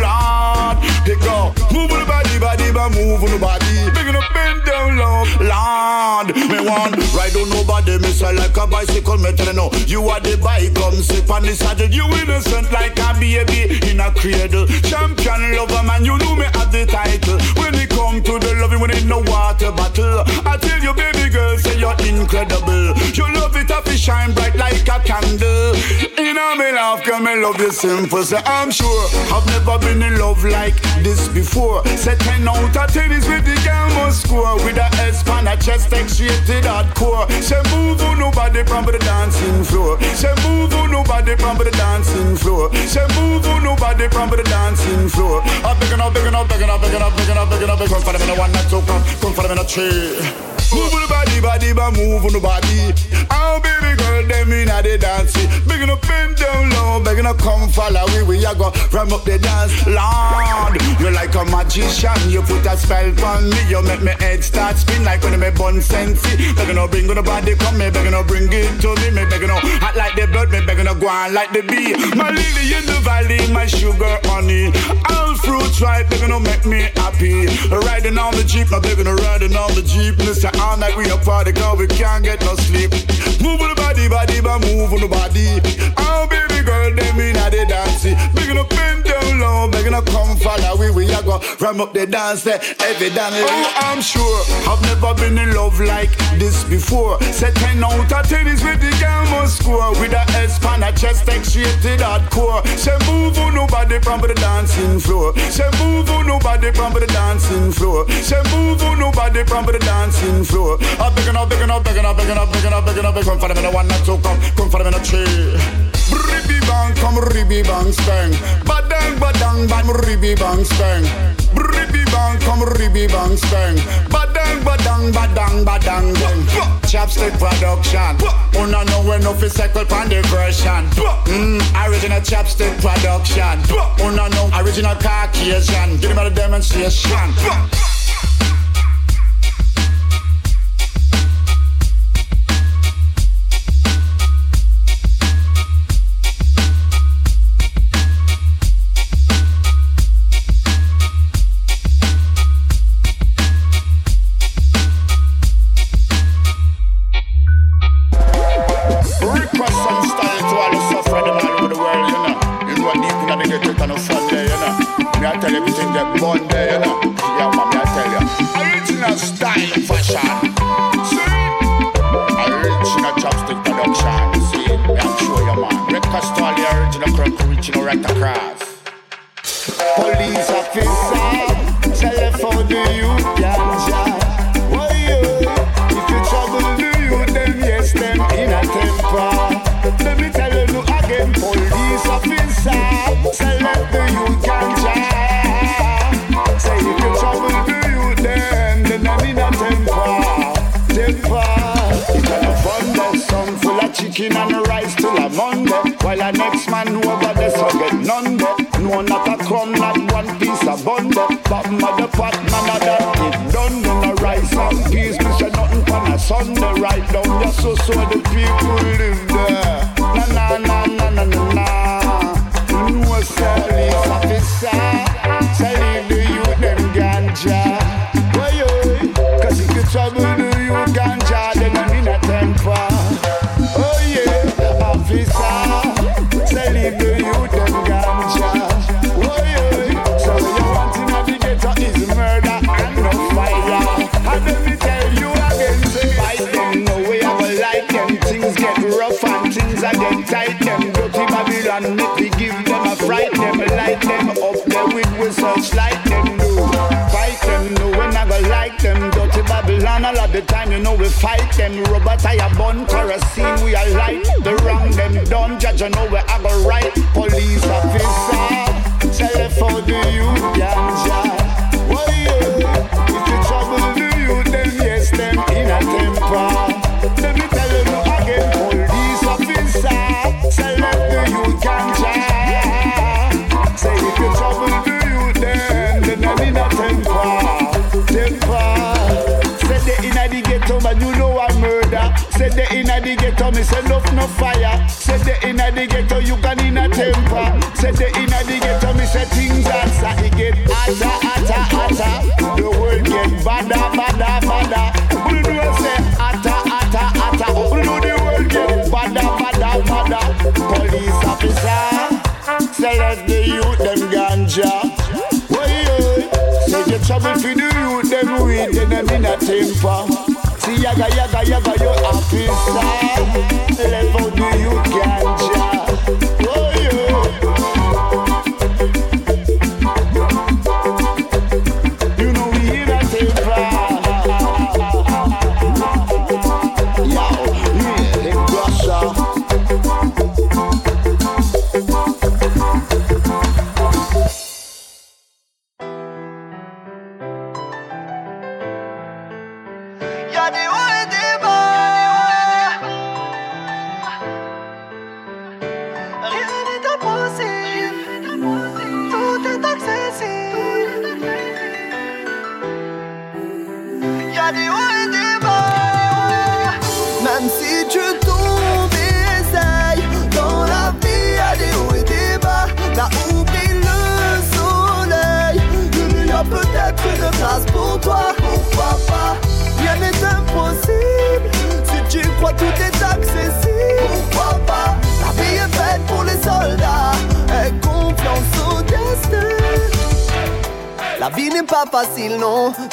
Lord, they go. Move on the body, body, but move on the body. Big up bend down low. Lord, me want ride on nobody body, me say like a bicycle, me tell you no. You are the bike, come sit on the saddle. You innocent like a baby in a cradle. Champion lover, man, you know me at the title. When it come to the loving, when it no water bottle. I tell you, baby girl, say you're incredible. You love it, I shine bright like a candle. You know me love, girl, me love you simple. Say I'm sure I've never been in love like this before. Say 10 out of 10 is with the girl must score. With a S pan a chest extracted hardcore. Say move on nobody from the dancing floor. Say move on nobody from the dancing floor. Say move on nobody from the dancing floor. I'm begging, I'm begging, I'm begging, I'm begging, I'm begging, I'm begging, I'm begging. Come for them in a one, not two, come, come for them in a three. Move on the body, body, but move on the body. Oh, baby girl, them in a the dance. Begging up bend down low, begging to come follow we. We a go ram up the dance. Lord, you like a magician. You put a spell on me. You make me head start spin like when me bun sensi. Begging to bring on the body, come me. Begging to bring it to me. Me begging to hot like the blood. Me begging to go on like the bee. My lily in the valley, my sugar honey. All fruits right, begging to make me happy. Riding on the jeep, my begging to riding on the jeep. Listen, all night we up party cause we can't get no sleep. Move on the body, body, but move on the body. Oh baby girl, them in a the dance. Begging up bend down low, begging up come follow we. We a go ram up the dance there, every dance. Oh, I'm sure I've never been in love like this before. Say 10 out of 10 is with the girl must score. With a S pan, a chest extracted hardcore. Say move on nobody from the dancing floor. Say move on nobody from the dancing floor. Say move on nobody from the dancing floor floor. I'm begging, I'm begging, I'm begging, I'm begging, I'm begging, I'm begging, I'm begging. Come for them in one, not two, come, come for them in three. Ribby bang, come ribby bang, spang. Badang, badang, bang, ribby bang, spang. Ribby bang, come ribby bang, spang. Badang, badang, badang, badang, bang. Chopstick production. Una know no physical pan the version. Mm, original chopstick production. Una know original Caucasian. Give me the demonstration. seen we are right. The wrong them done, judge I know where I go right. Police officer. the ghetto, me say enough no fire. Say they inna the ghetto, you can inna temper. Say they inna the ghetto, me say things hotter. It get hotter, hotter, hotter. The world get badder, badder, badder. We do I say hotter, hotter, hotter? We do the world get badder, badder, badder? Police officer, say let the youth them ganja. Why you? Say the trouble for the youth them weed, then them inna temper. Yaga yaga yaga, you happy star.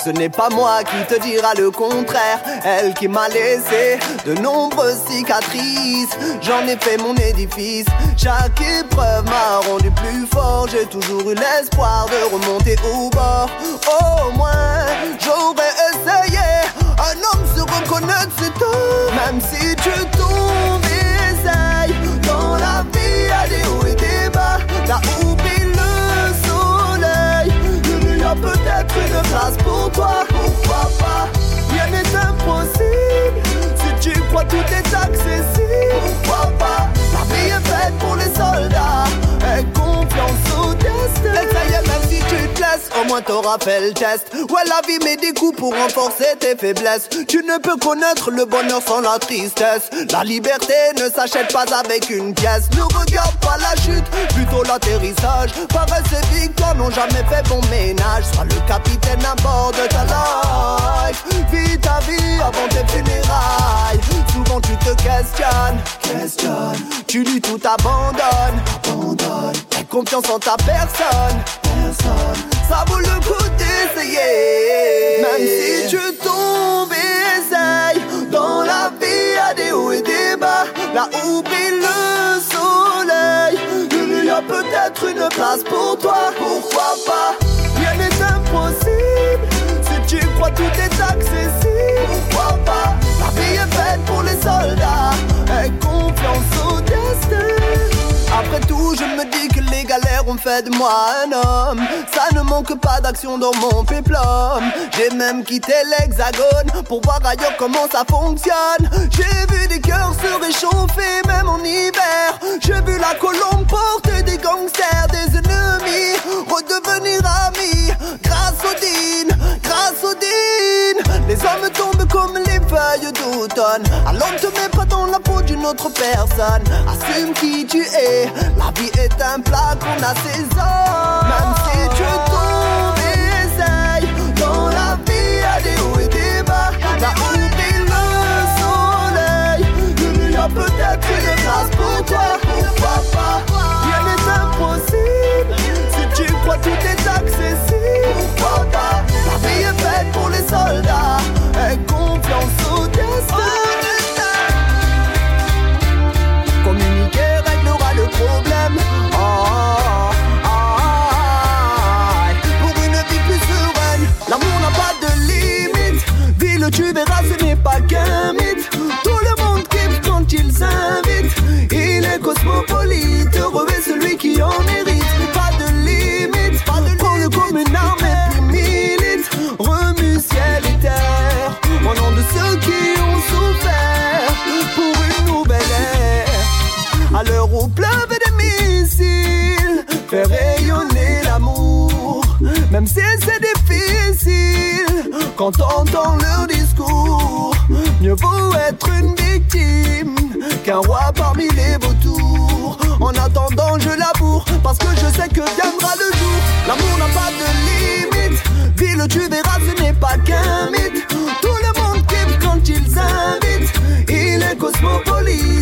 Ce n'est pas moi qui te dira le contraire. Elle qui m'a laissé de nombreuses cicatrices. J'en ai fait mon édifice. Chaque épreuve m'a rendu plus fort. J'ai toujours eu l'espoir de remonter au bord. Au moins, j'aurais essayé. Un homme se reconnaît de ses. Même si tu tombes et essayes. Dans la vie, y'a des hauts et. Là où peut-être une place pour toi, pourquoi pas? Rien n'est impossible Si tu crois tout est accessible, pourquoi pas? La vie est faite pour les soldats Aie confiance au destin. Et ça y même si tu te laisses, au moins t'auras fait le test. Ouais, la vie met des coups pour renforcer tes faiblesses. Tu ne peux connaître le bonheur sans la tristesse. La liberté ne s'achète pas avec une pièce. Ne regarde pas la chute, plutôt l'atterrissage. Pareil, ces victoires n'ont jamais fait bon ménage. Sois le capitaine à bord de ta life. Vis ta vie avant tes funérailles. Souvent tu te questionnes, questionnes Tu dis tout abandonnes, abandonne. Aie confiance en ta personne, personne Ça vaut le coup d'essayer. Même si tu tombes et essayes Dans la vie y'a des hauts et des bas. Là où brille le soleil. Il y a peut-être une place pour toi. Pourquoi pas? Rien n'est impossible. Si tu crois tout est accessible. Pourquoi pas? La vie est faite pour les soldats. Aie confiance au destin. Après tout, je me dis galères ont fait de moi un homme. Ça ne manque pas d'action dans mon péplum. J'ai même quitté l'hexagone pour voir ailleurs comment ça fonctionne. J'ai vu des cœurs se réchauffer, même en hiver. J'ai vu la colombe porter des gangsters, des ennemis, redevenir amis. Grâce au din, Les hommes tombent comme les feuilles d'automne. Alors ne te mets pas dans la peau d'une autre personne. Assume qui tu es. La vie est un plat qu'on assaisonne. Même si tu tombes et essayes, dans la vie y'a des hauts et des bas. Fais rayonner l'amour, même si c'est difficile. Quand on entend leur discours, mieux vaut être une victime qu'un roi parmi les vautours. En attendant, je laboure parce que je sais que viendra le jour. L'amour n'a pas de limite. Ville, tu verras, ce n'est pas qu'un mythe. Tout le monde kiffe quand ils invitent. Il est cosmopolite,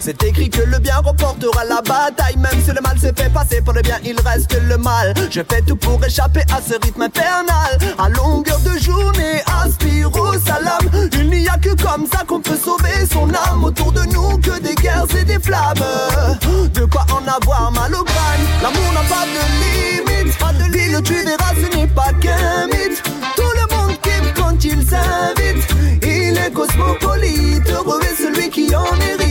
C'est écrit que le bien remportera la bataille. Même si le mal se fait passer pour le bien, il reste le mal. Je fais tout pour échapper à ce rythme infernal. À longueur de journée, aspire au salam. Il n'y a que comme ça qu'on peut sauver son âme. Autour de nous, que des guerres et des flammes. De quoi en avoir mal au crâne. L'amour n'a pas de limite. Pas de limite, tu verras, ce n'est pas qu'un mythe. Tout le monde kiffe quand il s'invite. Il est cosmopolite, heureux est celui qui en hérite.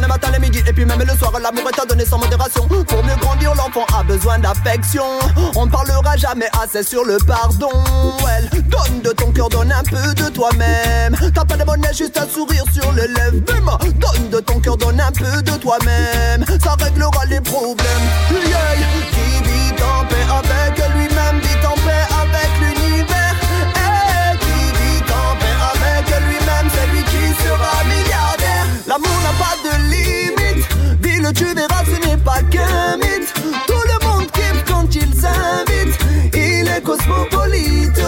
les matins, les midis et puis même le soir. L'amour est à donner sans modération. Pour mieux grandir, l'enfant a besoin d'affection. On ne parlera jamais assez sur le pardon. Elle donne de ton cœur, donne un peu de toi-même. T'as pas de monnaie, juste un sourire sur les lèvres. Donne de ton cœur, donne un peu de toi-même. Ça réglera les problèmes. Qui vit en paix avec lui. tu verras, ce n'est pas qu'un mythe. Tout le monde kiffe quand ils invitent. Il est cosmopolite.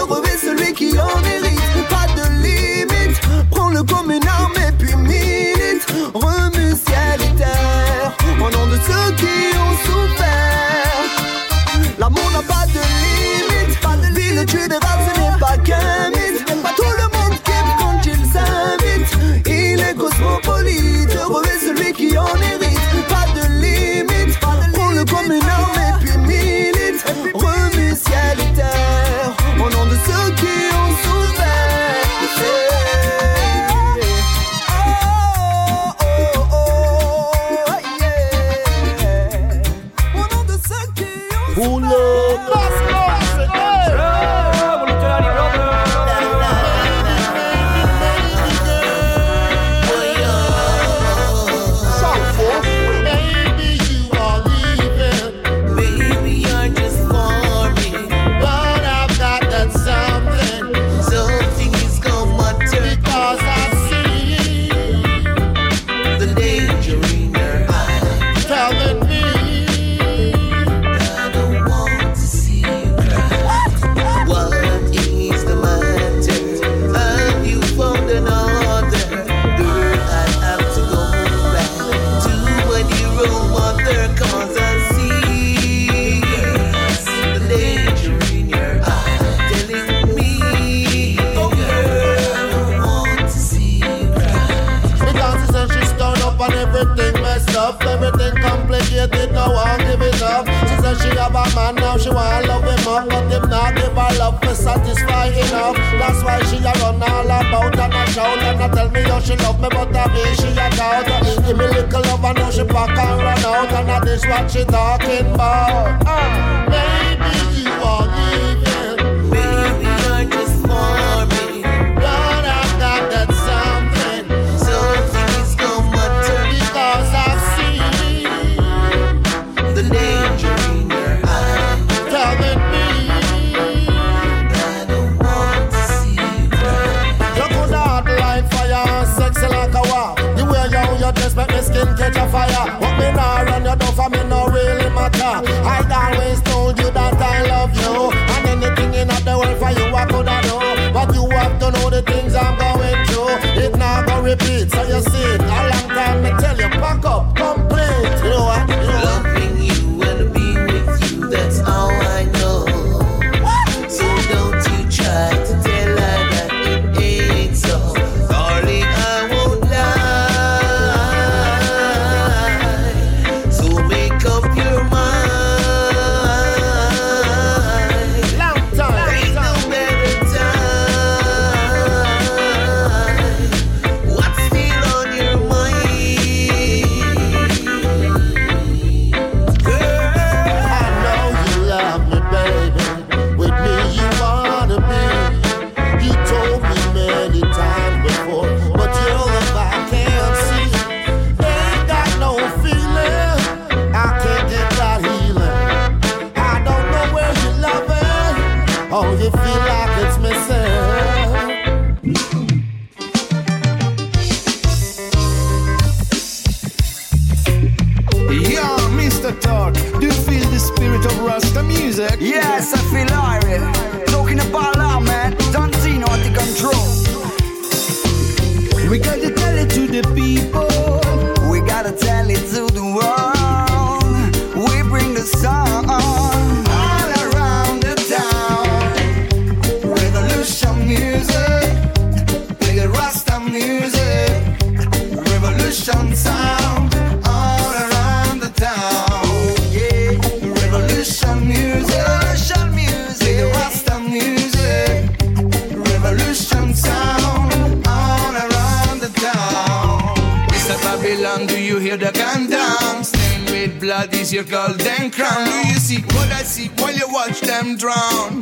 Your golden crown. Do you see what I see while you watch them drown?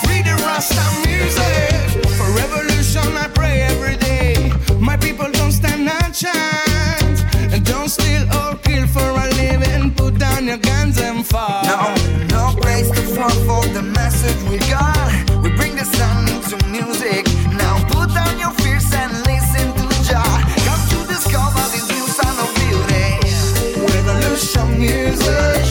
Free the Rasta music. For revolution I pray every day. My people don't stand a chance. And don't steal or kill for a living. Put down your guns and fight. No, no place to fall for the message we got. Music.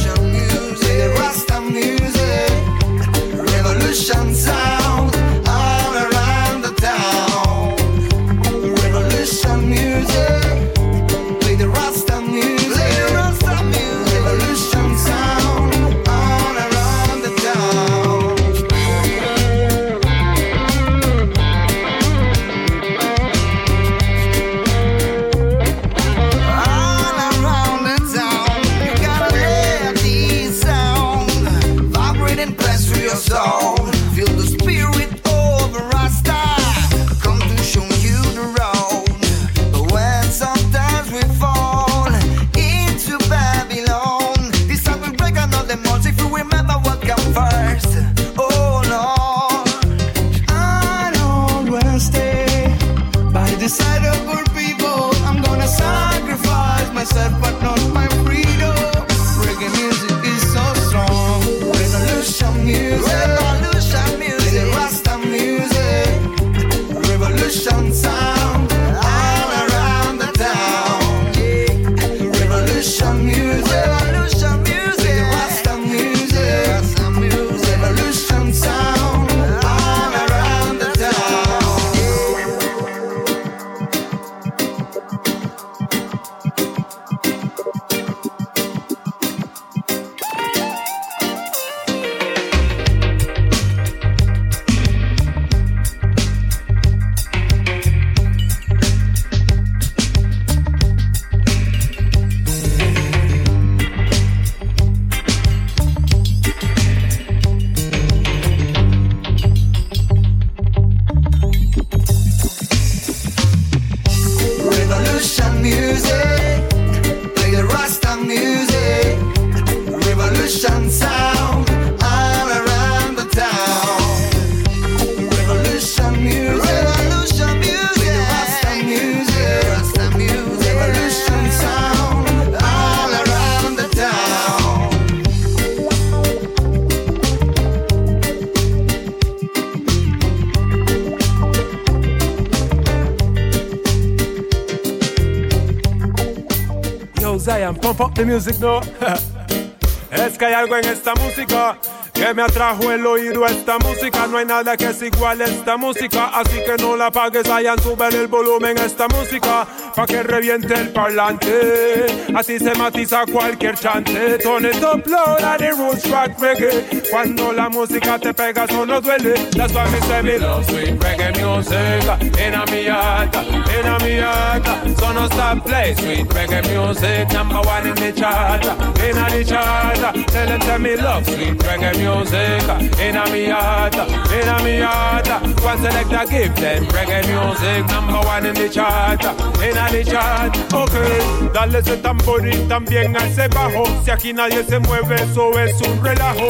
The music, no. es que hay algo en esta música que me atrajo el oído esta música. No hay nada que es igual a esta música, así que no la apagues, Zion, sube el volumen a esta música pa' que reviente el parlante. Así se matiza cualquier chante. Tone top load a the roots rock reggae. Cuando la música te pega, eso no duele. That's why me say me love sweet reggae music. In a mi heart, in a mi heart. So no stop play sweet reggae music. Number one in the chart, in a the chart. Tell them tell me love sweet reggae music. In a mi heart, in a mi heart. One selector give them reggae music. Number one in the chart, in a chart. Ok, dale ese tamborín también a ese bajo. Si aquí nadie se mueve, eso es un relajo.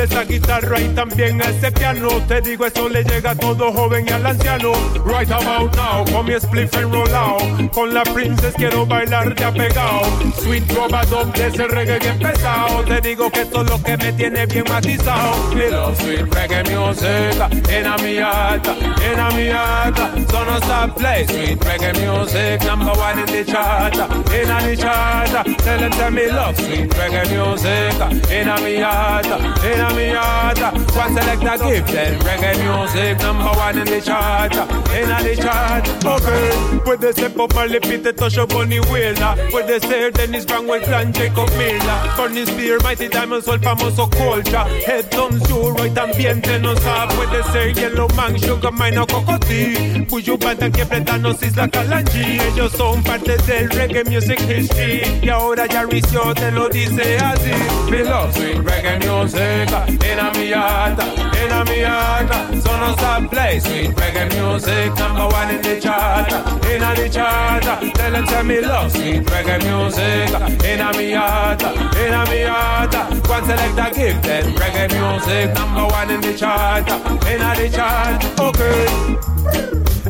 Esa guitarra y también a ese piano. Te digo, eso le llega a todo joven y al anciano. Right about now, con mi spliff enrolado. Con la princess quiero bailar de apegado. Sweet robadón de ese reggae bien pesado. Te digo que esto es lo que me tiene bien matizado. Me love sweet reggae music. En a mi alta, en a mi alta. So no stop play sweet reggae music. Number one in the chart, in a the chart. Tell them tell me love sweet reggae music. In a mi alta, in a mi alta. One selector give them reggae music. Number one in the chart, in a the chart. Okay, puede ser Bob Marley, Peter Tosh o Bunny Wailer. Puede ser Dennis Brown o el clan Jacob Miller. Burning Spear, Mighty Diamonds o el famoso Culture. Head Down Zero y también Tenor Saw. Puede ser Yellowman, Sugar Minott o Cocotí. Buju Banton que Bretanos Isla Kalonji. Ellos son parte del reggae music history. Y ahora ya Ricio te lo dice así. Me love love sweet reggae music. In a me heart, in a me heart. So no stop play sweet reggae music. Number one in the chart, in a the chart. Tell them tell me love sweet reggae music. In a me heart, in a me heart. One selector give them reggae music. Number one in the chart, in a the chart. Okay.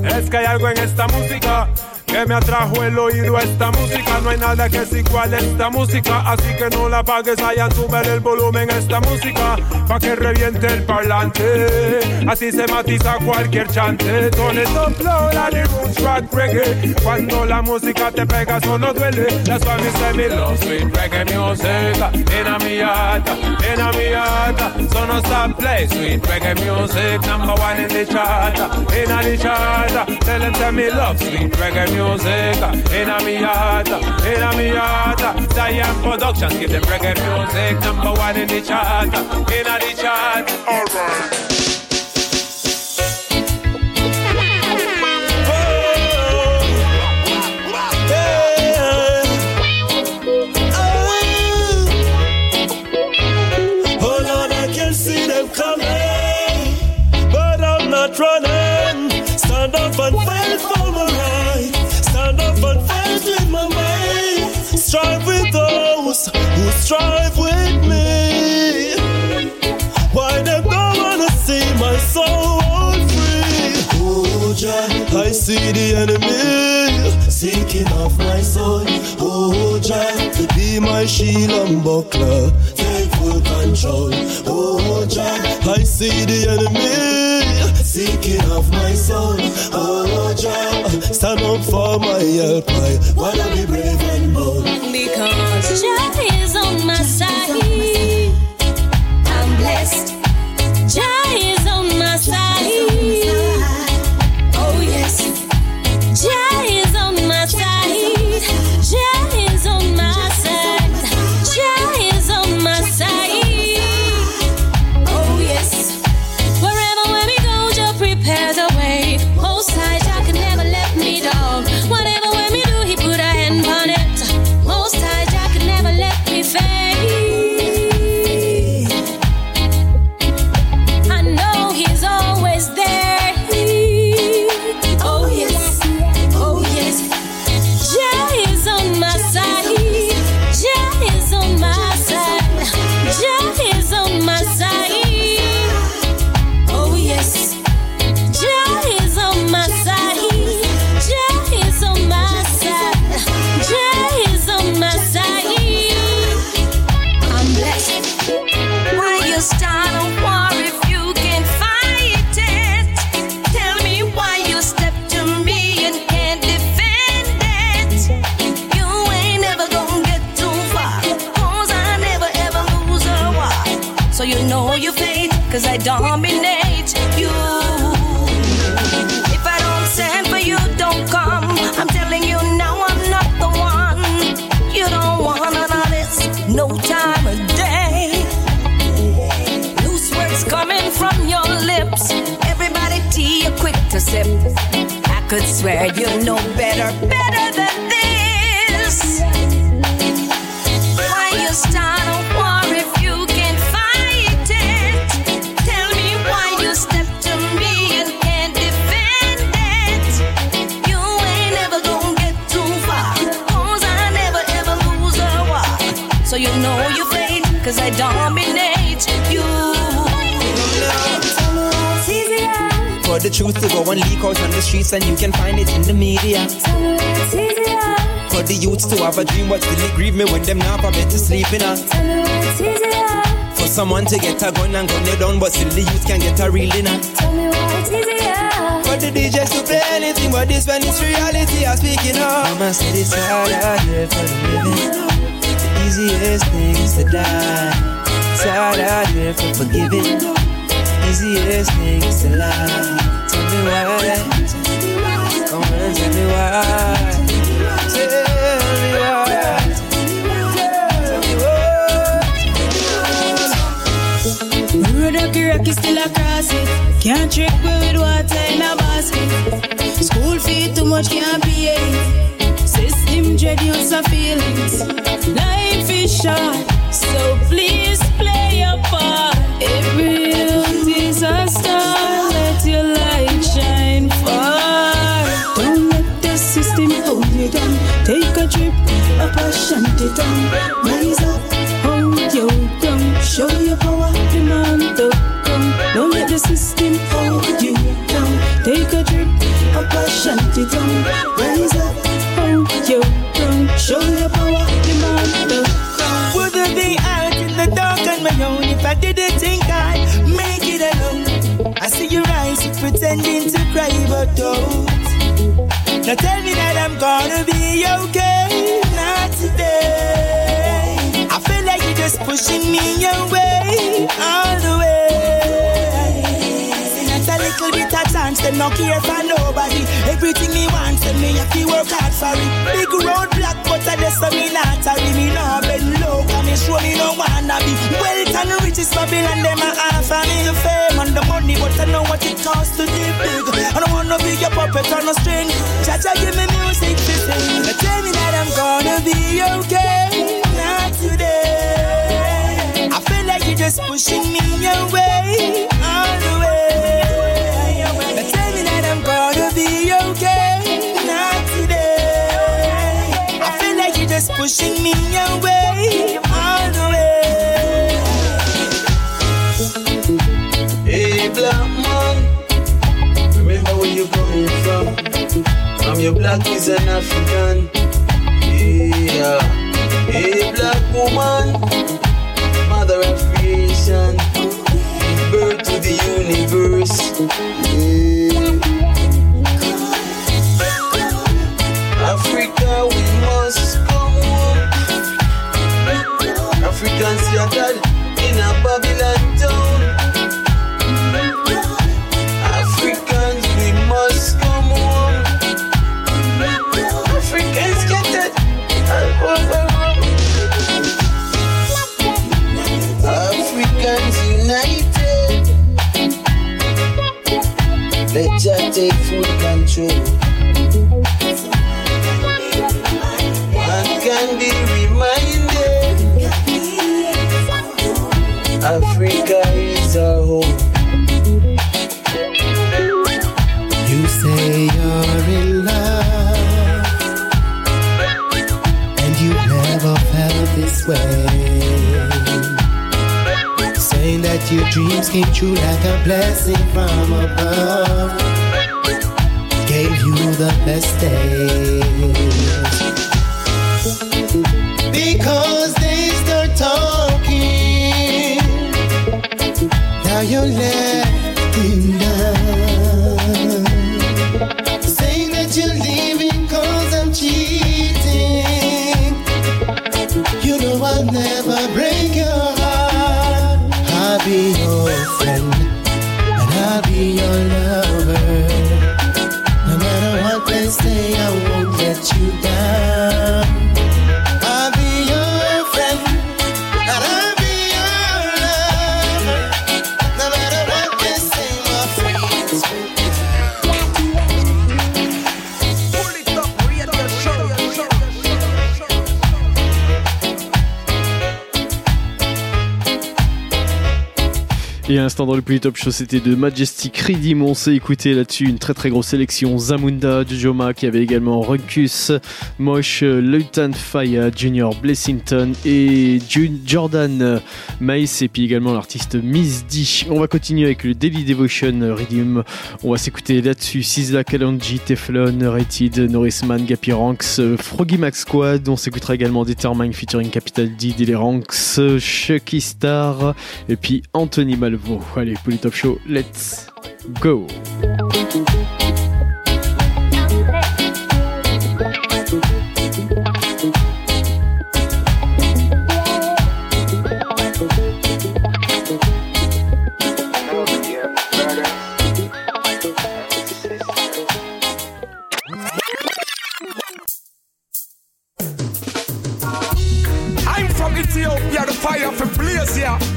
Es que hay algo en esta música que me atrajo el oído esta música. No hay nada que es igual a esta música, así que no la apagues, allá sube el volumen a esta música, pa' que reviente el parlante. Así se matiza cualquier chante. El top flow, la de roots rock reggae. Cuando la música te pega, eso no duele. That's why me say me love sweet reggae music. In a mi heart, in a mi heart. So no stop play sweet reggae music. Number one in the chart, in a the chart. Tell them tell me love sweet reggae music music in a me heart, in a me heart. Zion Productions give them reggae music number one in the chart, in a the chart. Alright. Strive with those who strive with me. Why they don't wanna see my soul free? Oh, Jah, I see the enemy seeking off my soul. Oh, Jah, to be my shield and buckler, take full control. Oh, Jah, I see the enemy seeking of my soul. Oh, Jah, stand up for my help. I wanna be brave and bold. Because Jah is on my side. I'm blessed. Not care for nobody. Everything me want, so me have to work hard for it. Big roadblock, but I just me not hurry. Me no bend low, cause me sure me no wanna be. Wealth and riches, Babylon, them a offer me the fame and the money, but I know what it costs to live big. I don't wanna be your puppet on a string. Jaja, give me music to sing. But tell me that I'm gonna be okay, not today. I feel like you're just pushing me away, pushing me away, all the way. Hey, black man, remember where you're coming from. From your black is an African. Yeah. Hey, black woman, came true like a blessing from above. Gave you the best days. Dans le plus top show, c'était de Majestic Redeem. On s'est écouté là-dessus une très très grosse sélection. Zamunda, Jojoma qui avait également Ruckus, Mosh, Lieutenant Faya, Junior Blessington et Jordan Mace et puis également l'artiste Miss D. On va continuer avec le Daily Devotion Redeem. On va s'écouter là-dessus Sizzla, Kalonji, Teflon, Rated, Norrisman, Gappy Ranks, Froggy Max Squad. On s'écoutera également Determine featuring Capital D, Ranks, Chucky Star et puis Anthony Malvo. Allez, Polytop Show, let's go! I'm from Ethiopia, the fire for blaze here.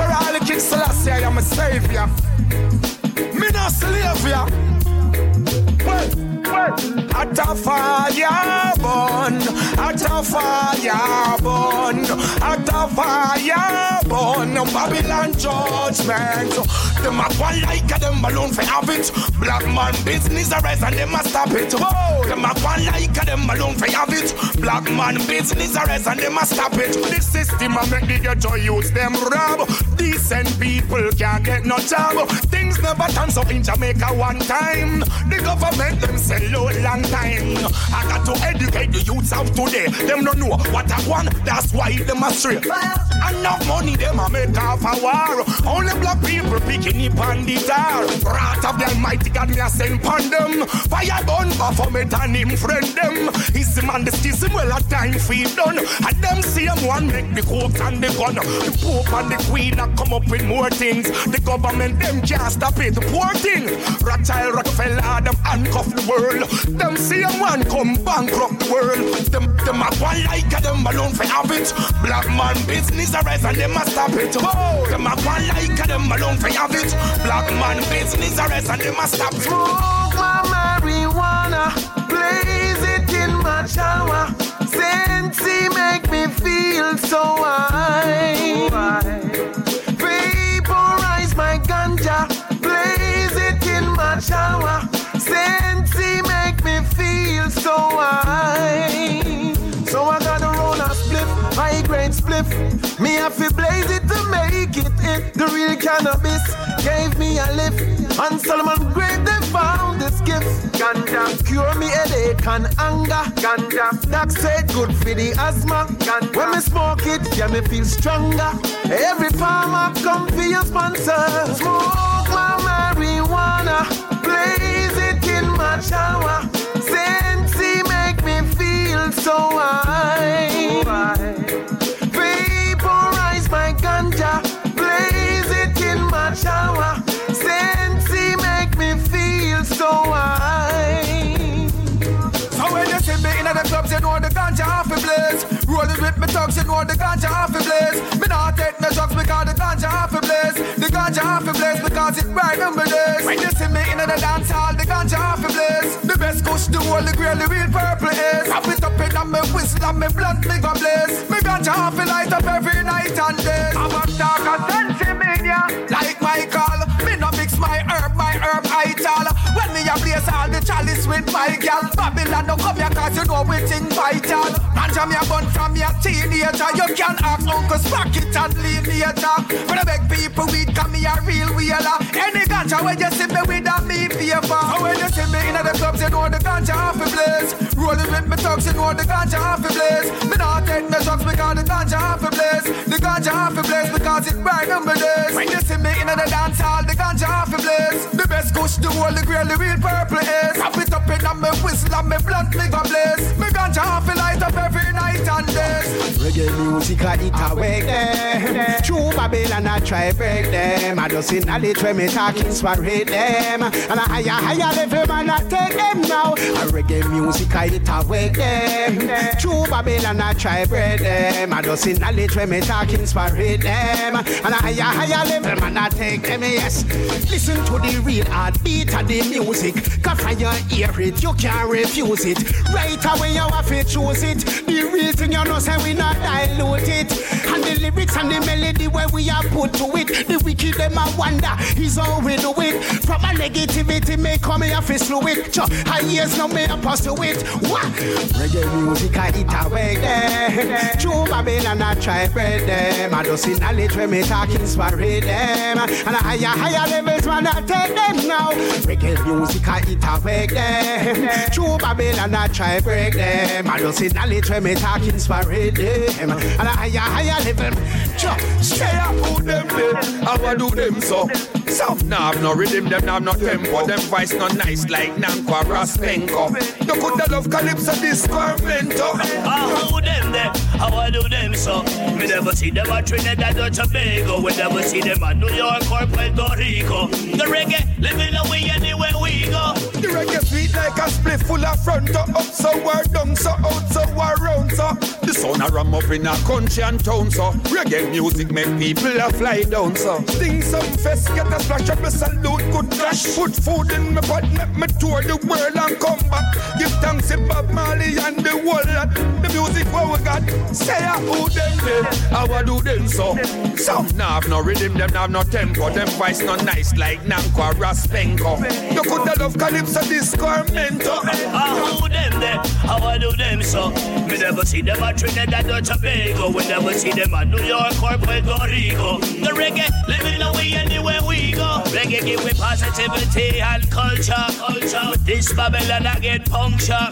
Emperor Haile King Selassie, I am a savior. Me not slave ya. Well, well, at a fire burn, at a fire burn, at a fire burn. Babylon judgment. Them a one like a them alone for have it. Black man business arise and them a stop it. Oh, them a one like a them alone for have it. Black man business arise and them a stop it. The system a make the ghetto use them rob. Decent people can't get no job. Things never turn so in Jamaica one time. The government them sell low long time. I got to educate the youths of today. Them don't know what I want. That's why them astray. Enough money them a make off a war. Only black people picking it on the. Wrath of the Almighty God me a send pon them. Fire burn Baphomet and him friend them. Is the man the schism well a time feed done. And them same one make the coke and the gun. The Pope and the Queen a come up with more things. The government them can't stop it. Poor thing. Rothschild, Rockefeller, them handcuff the world. Them same one come bankrupt the world. Them them a one like a them alone for have it. Black man business arise and them a stop it. Oh, them a one like a them alone for have it. Black man business arise and them a stop. Smoke my marijuana, blaze it in my shower. Sensi make me feel so high. Vaporize my ganja, blaze it in my shower. Sensi make me feel so high. So I gotta roll a spliff, high grade spliff. Me have to blaze it to it it. The real cannabis gave me a lift. On Solomon grave they found this gift. Ganja cure me headache and anger. Ganja that said good for the asthma. Ganja when me smoke it, yeah me feel stronger. Every farmer come for your sponsor. Smoke my marijuana, blaze it in my shower. Sensi make me feel so high. Thugs, you know the ganja off the blaze. Me not take me drugs because the ganja off the blaze. The ganja off the blaze because it bright number days. When you see me in the dance hall, the ganja off the blaze. The best kush, the whole, the green, the real purple is. Wrap it up in me whistle and me blunt, me go blaze. Me ganja off the light up every night and day. I'm a darker sensimania, like Michael. Me no mix my herb, my herb ital. When me a blaze all the chalice with my gal. Babylon no come here cause you know we think vital. Ganja me a bun from your teenager. You can ask Uncle Sprock it and leave later. When I beg people weed come me a real wheeler. Any ganja when you see me with a me paper. So when you see me in the clubs you know the ganja off the blaze. Rolling with me thugs you know the ganja off the blaze. Me not take me drugs because the ganja off the blaze. The ganja off the blaze because it bright number days. When you see me in the dance hall the ganja off the blaze. The best kush the the green the real purple is. Wrap it up in a me whistle and me blunt me go blaze. Me ganja off the light up every night and day. Reggae music a it awake them. True Babylon I try break them. I just in knowledge when me talk inspire them. And a higher higher level man I take them now. A reggae music a it awake them. True Babylon I try break them. I just in knowledge when me talk inspire them. And a higher higher level man I take them yes. Listen to the real heartbeat of the music. Cause when you hear it you can't refuse it. Right away you have to choose it. The thing you know say we not dilute it. And the lyrics and the melody where we are put to it. The wicked them a wonder is how we do it. From a negativity may come here fi slow it. High years now me a pursue it. What? Reggae music I it away them True Babylon I try bread them. I just see knowledge when me talk inspire them. And a higher higher levels man I take them now Reggae music I it away them True Babylon I try break them I just see knowledge when me talk inspire them And a higher higher level stay up who them dead. How I do them so? Some nah have no rhythm, them nah have no tempo. Them voice not nice like Nanko or Raspenko. No coulda love Calypso, disco or Mento. How ah, who them there? How I do them so? We never see them at Trinidad or Tobago. We never see them at New York or Puerto Rico. The reggae living away anywhere we go. The reggae sweet like a split full of front to up, so we're down, so out, so we're round, so. The sun a ram up in a country and town, so. Reggae music make people a fly down, so. Sing some fest, get a splash up a salute, good cash. Put food in my pot, make me tour the world and come back. Give thanks to Bob Marley and the whole lot. The music what we got. Say a who them them, how I do them so. Some nah have no rhythm, them nah have no tempo. Them voice no nice like Nanko or Raspenko. You coulda love Calypso, disco or Mento. Ah, who them there? How I do them so? Me never see them at Trinidad or Tobago. We never see them at New York or Puerto Rico. The reggae living away anywhere we go. Reggae give me positivity and culture. culture. This Babylon I get puncture.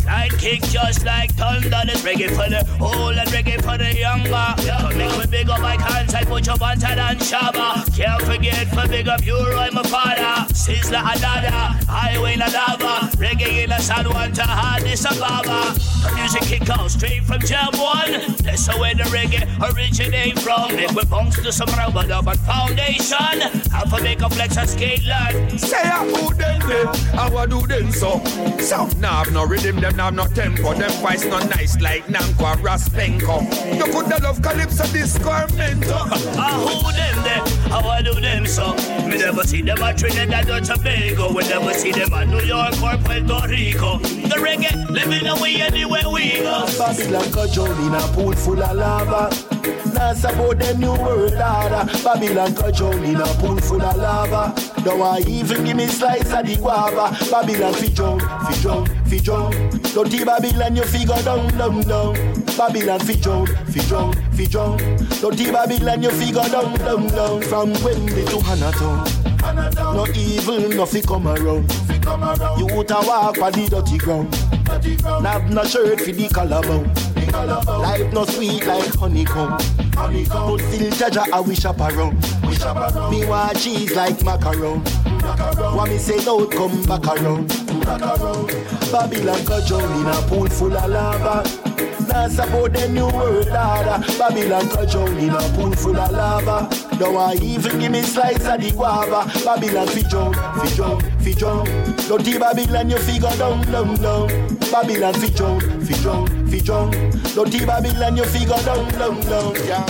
Bassline kick just like thunder. This reggae for the old and reggae for the younger. So make me big up my hands and put your banter and shabba. Can't forget for big up you, Roy, my father. Sizzler Sizzla Adada, Highway Nadava. Reggae in a San Juan to Addis Ababa. The music kick out straight from Jam 1. That's where the reggae originate from. Make we bounce to some rubber and foundation. Have to make a flex and skate line. Say a who them there, how I do them so. Some nah have no rhythm, them nah have no tempo. Them voice no nice like Nanko or Raspenko. You coulda love Calypso, disco or Mento. Ah, who them there? How I do them so? Me never see them at Trinidad or Tobago. We never see them at New York or Puerto Rico. The reggae living away anywhere we go. Babylon cajole in a pool full of lava. That's about the new world order. Babylon cajole in full of lava. Don't want even give me slice of the guava. Babylon fi jump, fi jump, fi jump. Dirty Babylon you figure down, down, down. Babylon fi jump, fi jump, fi jump. Dirty Babylon you figure down, down, down. From Wembley to Hanaton. No evil, nothing come around. You out a walk on the dirty ground. Have no shirt for the collarbone. Life no sweet like honeycomb. But still Jaja I wish up around. Me want cheese like macaron. Want me say don't come back around. Babylon cajole in a pool full of lava. That's about the new world order. Babylon cajole in a pool full of lava. Don't want even give me slice of the guava. Babylon fi jump, fi jump, fi jump. Dirty Babylon you figure down, down, down. Babylon fi jump, fi jump, fi jump. Dirty Babylon you figure down, down, down. Yeah.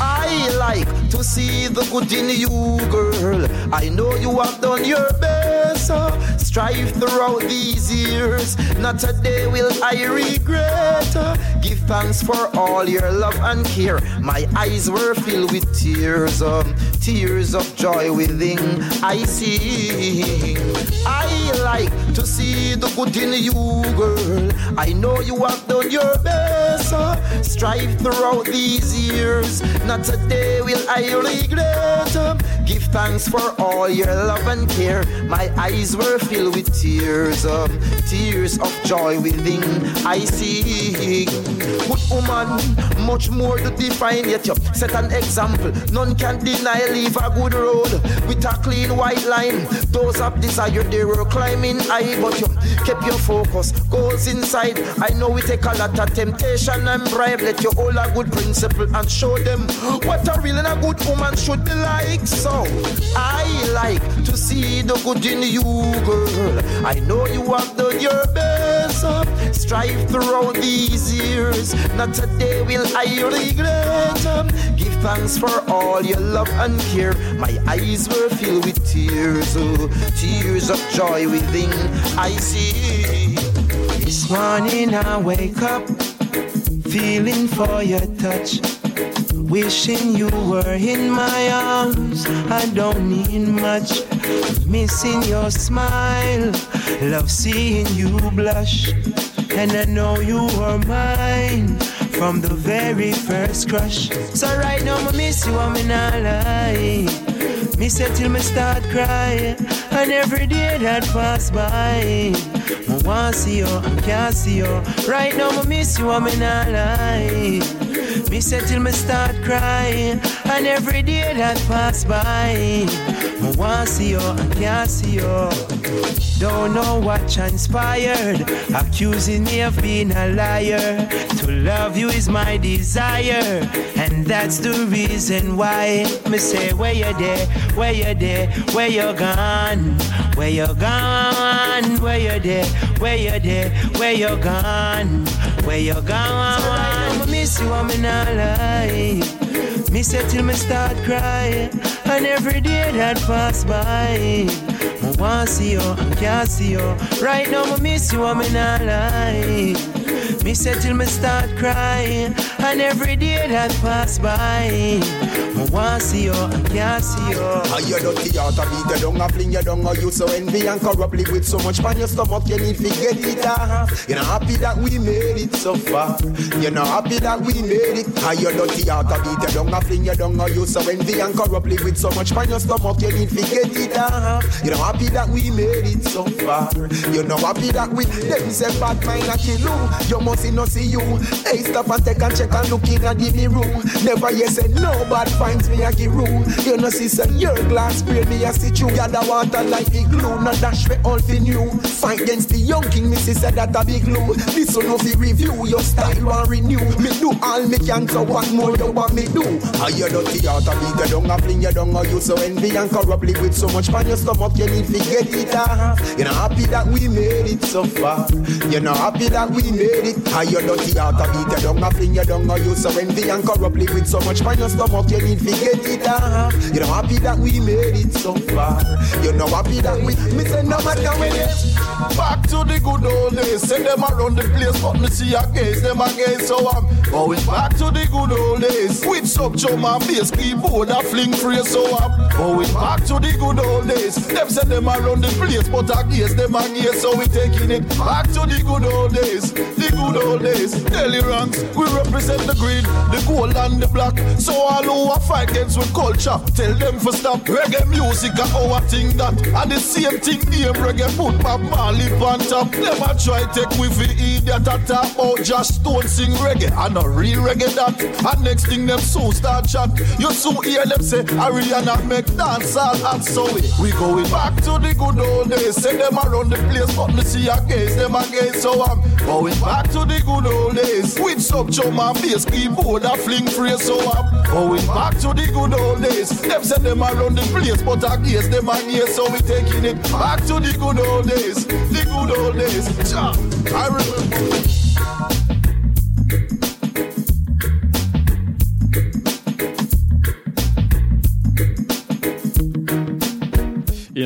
I like to see the good in you, girl. I know you have done your best. uh, Strive throughout these years. Not a day will I regret. uh, Give thanks for all your love and care. My eyes were filled with tears, um, tears of joy within. I see. I like to see the good in you, girl. I know you have done your best. uh, Strive throughout these years. Not a day will I regret. um, Give thanks for all your love and care. My eyes were filled with tears, um, tears of joy within. I see. Good woman, much more to define yet you set an example. None can deny, leave a good road with a clean white line. Those up desire they were climbing high, but you kept your focus. Goals inside. I know we take a lot of temptation and bribe. Let you hold a good principle and show them what a real and a good woman should be like. So I like to see the good in you, girl. I know you have done your best. Strive throughout these years. Not a day will I regret. Give thanks for all your love and care. My eyes were filled with tears, oh, tears of joy within. I see. This morning I wake up feeling for your touch. Wishing you were in my arms. I don't need much. Missing your smile. Love seeing you blush. And I know you were mine from the very first crush. So right now I miss you, I'm in a lie. Miss it till me start crying. And every day that pass by, I want to see you, I can't see you. Right now I miss you, I'm in a lie. You till me start crying. And every day that pass by, I want see you, I can't see you. Don't know what transpired, accusing me of being a liar. To love you is my desire, and that's the reason why me say where you there, where you there, where you gone, where you gone, where you there, where you there, where you gone, where you gone. Miss you, I'm in a lie. Miss say till me start crying, and every day that pass by. Me want to see you and can't see you. Right now, me miss you, I'm in a lie. Me say till me start crying, and every day that pass by. Me want see you and can't see you. How you dirty heart beat you down, a fling you down, you so envy and corrupt live with so much pan your stomach, you need to get it off. You're not happy that we made it so far. You're not happy that we made it. How you dirty heart beat you down, a fling you down, you so envy and corrupt live with so much pan your stomach, you need to get it off. You're not happy that we made it so far. You're not happy that we them say bad mind a kill you. Must see no see you. Hey, stop and take a check and look in and give me room. Never you say no bad finds me a give room. You know see say your glass spray me a sit you. Gather water like the glue. No dash me all for new. Fight against the young king. Me see say that a big glue. This one of the review. Your style want renew. Me do all me can. So what more you want me do? How you dirty heart a beat you down a fling you down. Or you so envy and corrupt live with so much pan your stomach. You need to get it off. You're not happy that we made it so far. You're not happy that we made it. How you dirty heart a beat you down fling you down. You so envy and corrupt live with so much pan your stomach. You need to get it off. You're not happy that we made it so far. You're not happy that we. Me say no matter when it. Back to the good old days. Send them around the place, but me see a gaze, them again. So I'm going back to the good old days. With some chum and bass keyboard, a fling free. So I'm going back to the good old days. Them send them around the place, but guess them again. So we taking it back to the good old days. The good old days. Daily ranks, we represent the green, the gold and the black. So all who are fight against with culture, tell them for stop. Reggae music a our thing that, and the same thing name reggae put Bob Marley on top. A try take with fi idiot a talk about oh, just stone sing reggae and a real reggae that. And next thing them soon start chat. You soon hear them say Ariana make dance all hot so we we going back to the good old days. Say them around the place, but me see against them again. So I'm going back to the good old days with some chum and bass keyboard a fling free. So I'm going back to the good old days. Them say them around the place, but I guess them again. So we taking it back to the good old days. The good old days. Cha, I remember.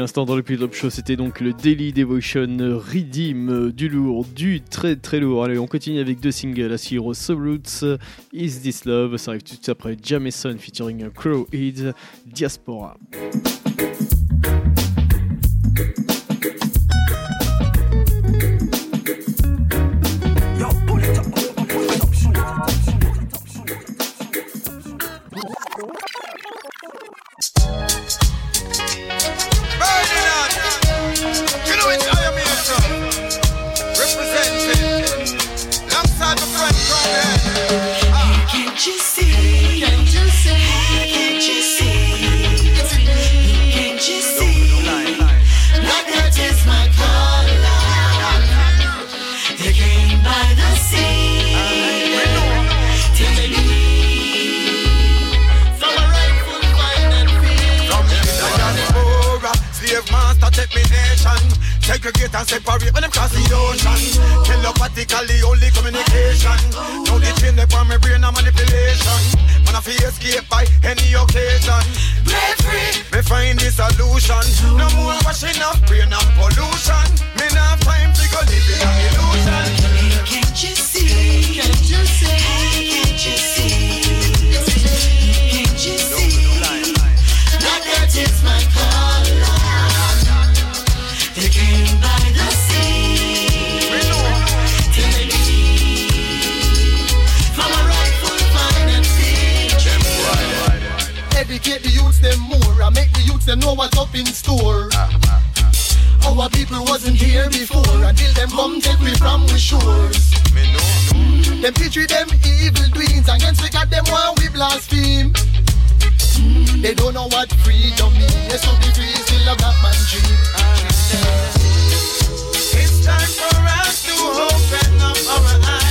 L'instant dans le top show, c'était donc le Daily Devotion Redeem, du lourd, du très très lourd. Allez, on continue avec deux singles à Siro Subroots, Is This Love, ça arrive tout de suite après Jameson featuring Crow Heads, Diaspora. Segregate and separate when them cross the ocean. Telepathically only communication. Now the chain they on my brain and manipulation. Man I feel escape by any occasion. Break free. Me find the solution. No more washing up brain and pollution. Me not time to go live in an illusion. Can't you see? Can't you see? Can't you see? Educate the youths them more and make the youths them know what's up in store. Our people wasn't here before until them come take we from we shores. Them teach we them evil doings against we got them while we blaspheme. They don't know what freedom is, so be free still a black man dream. It's time for us to open up our eyes.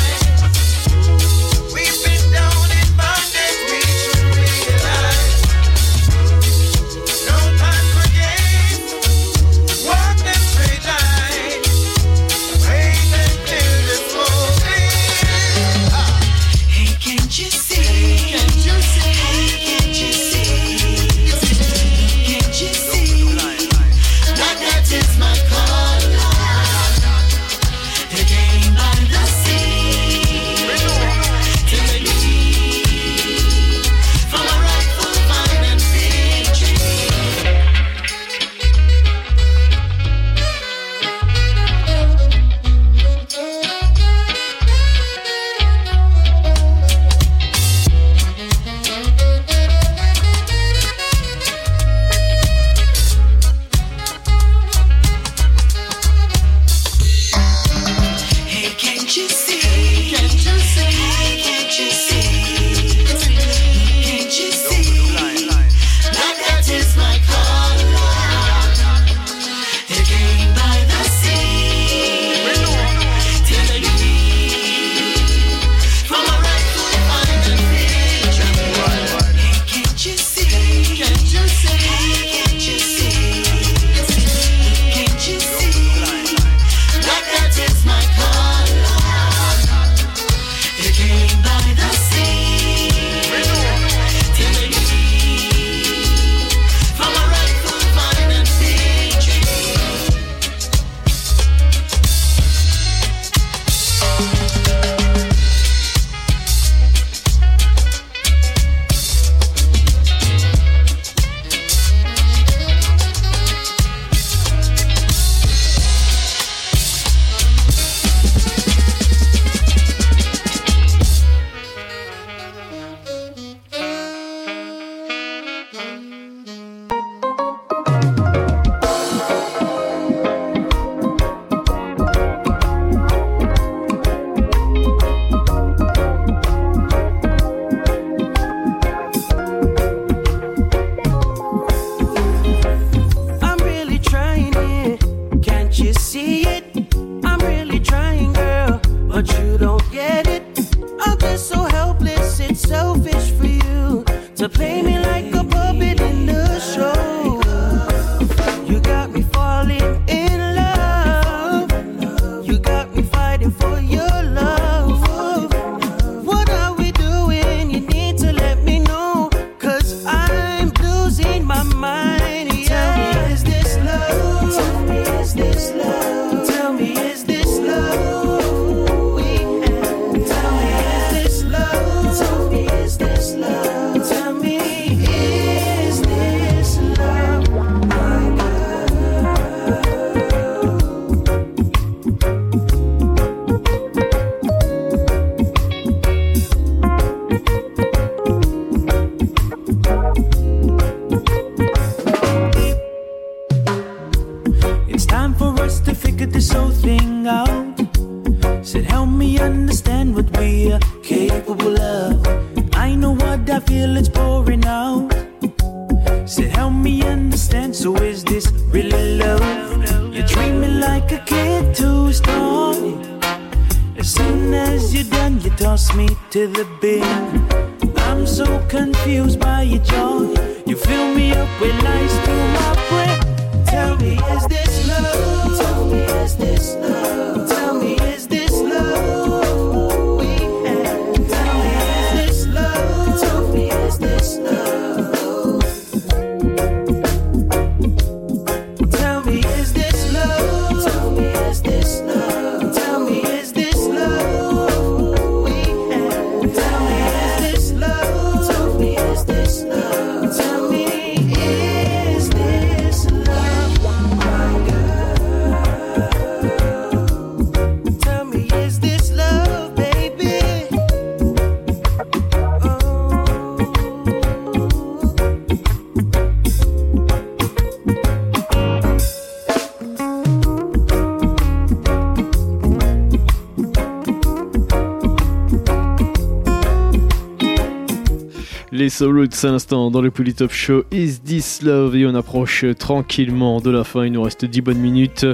Les solos de cet instant dans le Polytop Show. Is This Love? Et on approche tranquillement de la fin, il nous reste 10 bonnes minutes.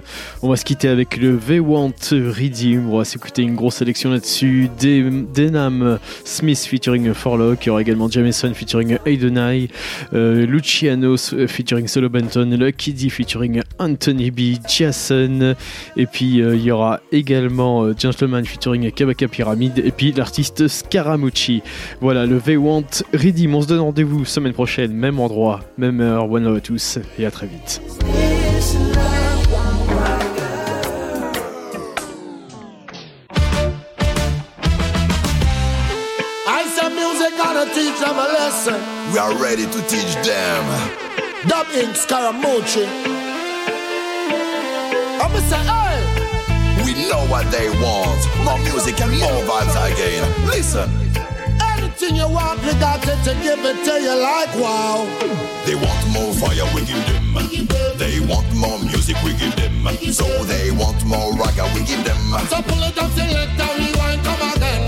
On va se quitter avec le V Want Redeem, on va s'écouter une grosse sélection là-dessus. Des- Denham Smith featuring Forlock, il y aura également Jameson featuring Aidenai, euh, Luciano euh, featuring Solo Benton, Lucky D featuring Anthony B, Jason, et puis euh, il y aura également euh, Gentleman featuring Kabaka Pyramid, et puis l'artiste Scaramucci. Voilà, le V Want Redeem. On se donne rendez-vous semaine prochaine, même endroit, même heure. One love à tous et à très vite. I said music gonna teach them a lesson. We are ready to teach them. Dub Inc. Scaramucci. I'm gonna say, hey. We know what they want. More music and more vibes again. Listen. Anything you want, we got it to give it to you like wow. They want more fire, we give them. They want more music, we give them. So they want more raga, we give them. So pull it up, select and rewind, come again.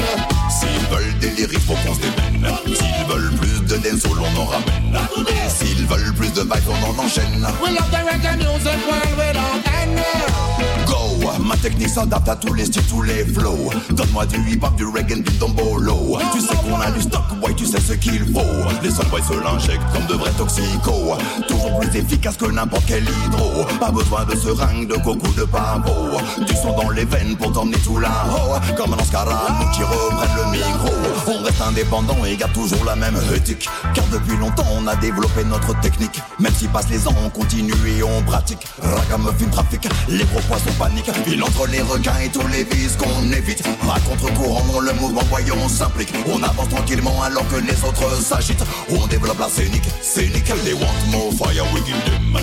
S'ils veulent des lyrics, faut qu'on se démène. S'ils veulent plus de dancehall, on en ramène. Et s'ils veulent plus de vibes, on en enchaîne. We love the reggae music we don't end. Go, ma technique s'adapte à tous les styles, tous les flows. Donne-moi du hip-hop, du reggae, du dombolo. Tu sais qu'on a du stock, ouais, tu sais ce qu'il faut. Les boys se l'injectent comme de vrais toxicos. Toujours plus efficace que n'importe quel hydro. Pas besoin de seringue, de coco, de pavot. Du son dans les veines pour t'emmener tout là-haut. Comme un scarabée qui reprennent le micro. On reste indépendant et garde toujours la même éthique. Car depuis longtemps, on a développé notre technique. Même si passent les ans, on continue et on pratique. Ragamuffin trafic, les gros poissons paniquent. Il entre les requins et tous les vices qu'on évite. À contre-courant, on le mouvement voyons, on s'implique. On avance tranquillement alors que les autres s'agitent. On développe la scénique, scénique. They want more fire, we give them.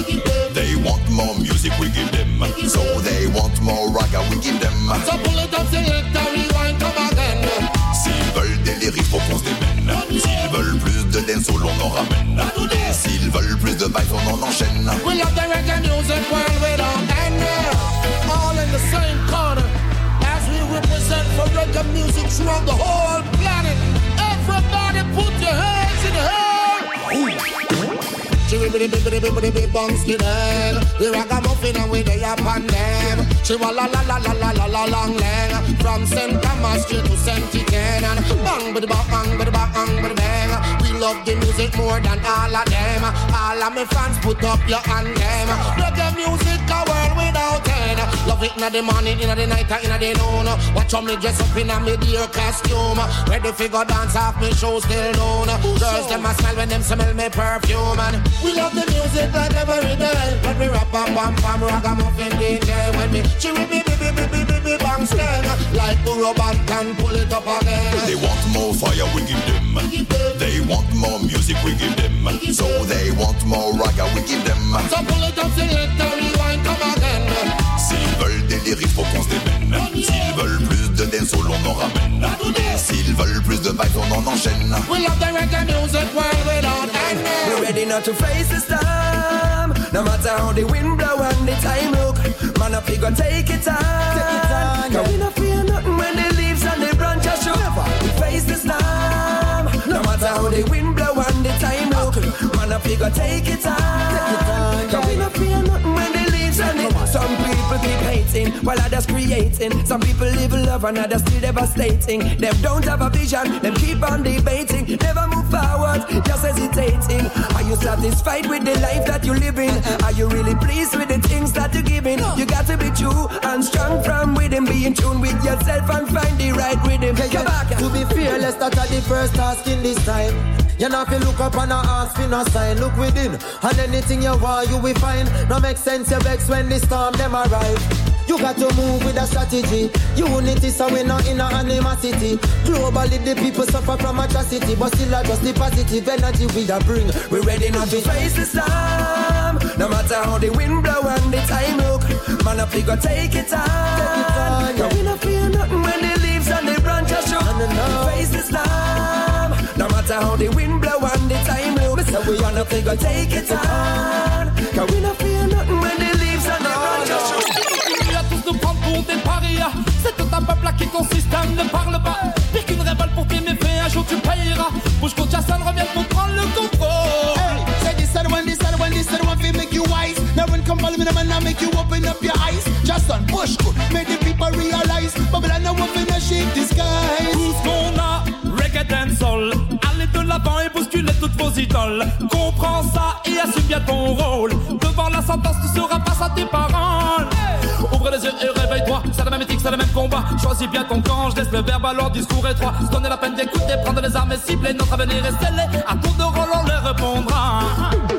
They want more music, we give them. So they want more raga, we give them. So pull it up, select and rewind, come again. S'ils veulent des lyrics, faut qu'on se démène. S'ils veulent plus de dancehall, on en ramène. Et s'ils veulent plus de vibes, on en enchaîne. We love the reggae music we don't end. In the same corner as we represent for reggae music throughout the whole planet. Everybody put your hands in the air. Chiribidi bibbidi bibbidi bong skinhead. The ragamuffin and we day upon them. She wa la la la la la la la long lang. From St. Thomas straight to St. Etienne. Bang bidi bang bang bidi bang bang bidi bang. We love the music more than all of them. All of my fans put up your hand them. Reggae music a world without end. Love it in the morning, in the night, in the noon. Watch how me dress up in a me dear costume. Ready fi go dance off me show still known. Girls them a smile when them smell me perfume. And we love the music like every day. When we rap bam bam bam ragamuffin DJ. When me she we be be be sting. Like Burro band can pull it up again. They want more fire, we give them. They want more music, we give them. So they want more raga, we give them. So pull it up, selector, rewind, come again. S'ils veulent des lyrics, faut qu'on se démène. S'ils veulent plus de dancehall, on en ramène. Et s'ils veulent plus de vibes, on en enchaîne. We love the reggae music world without end. We're ready now to face the storm. No matter how the wind blow and the time look, man up we go take it on. Take it on. Cause we not fear nothing when the leaves and the branches show. We face the storm. No matter how the wind blow and the time look, man up we go take it on. Take it on. Cause we not fear nothing when the leaves and the some people keep hating while others creating. Some people live in love and others still devastating. Them don't have a vision, them keep on debating. Never move forward, just hesitating. Are you satisfied with the life that you're living? Are you really pleased with tripping. You got to be true and strong from within. Be in tune with yourself and find the right rhythm. Come back. To be fearless, that's the first task in this time. You if you look up and ask for no sign, look within, and anything you want, you will find. No make sense, you vex when the storm them arrive. You got to move with a strategy. Unity, so we not in a animosity. Globally, the people suffer from atrocity, but still I just the positive energy we are bring. We're ready now to face the storm. No matter how the wind blow and the time look, man up we go take it on. Take it on. Cause we not fear nothing when the leaves and the branches show. Face the storm. No matter how the wind blow and the time look, we man up we go take it on. Cause we not fear nothing when the leaves and the branches show. Continue à tous nous prendre pour des parias. C'est tout un peuple à qui ton système ne parle pas. Pire qu'une révolte pour tes méfaits, un jour tu payeras. Bouge contre Jason, reviens pour prendre le contrôle. Me, the man, I make you open up your eyes. Just on push good, make the people realize. Babylon, up in a shape disguise. Tout ce qu'on a, reggae dancehall. Allez et bousculez toutes vos idoles. Comprends ça et assume bien ton rôle. Devant la sentence, tu seras face à tes paroles. Ouvre les yeux et réveille-toi. C'est la même éthique, c'est le même combat. Choisis bien ton camp, je laisse le verbe alors discours étroit. Se donner la peine d'écouter, prendre les armes et cibler. Notre avenir est scellé. À tour de rôle, on les répondra.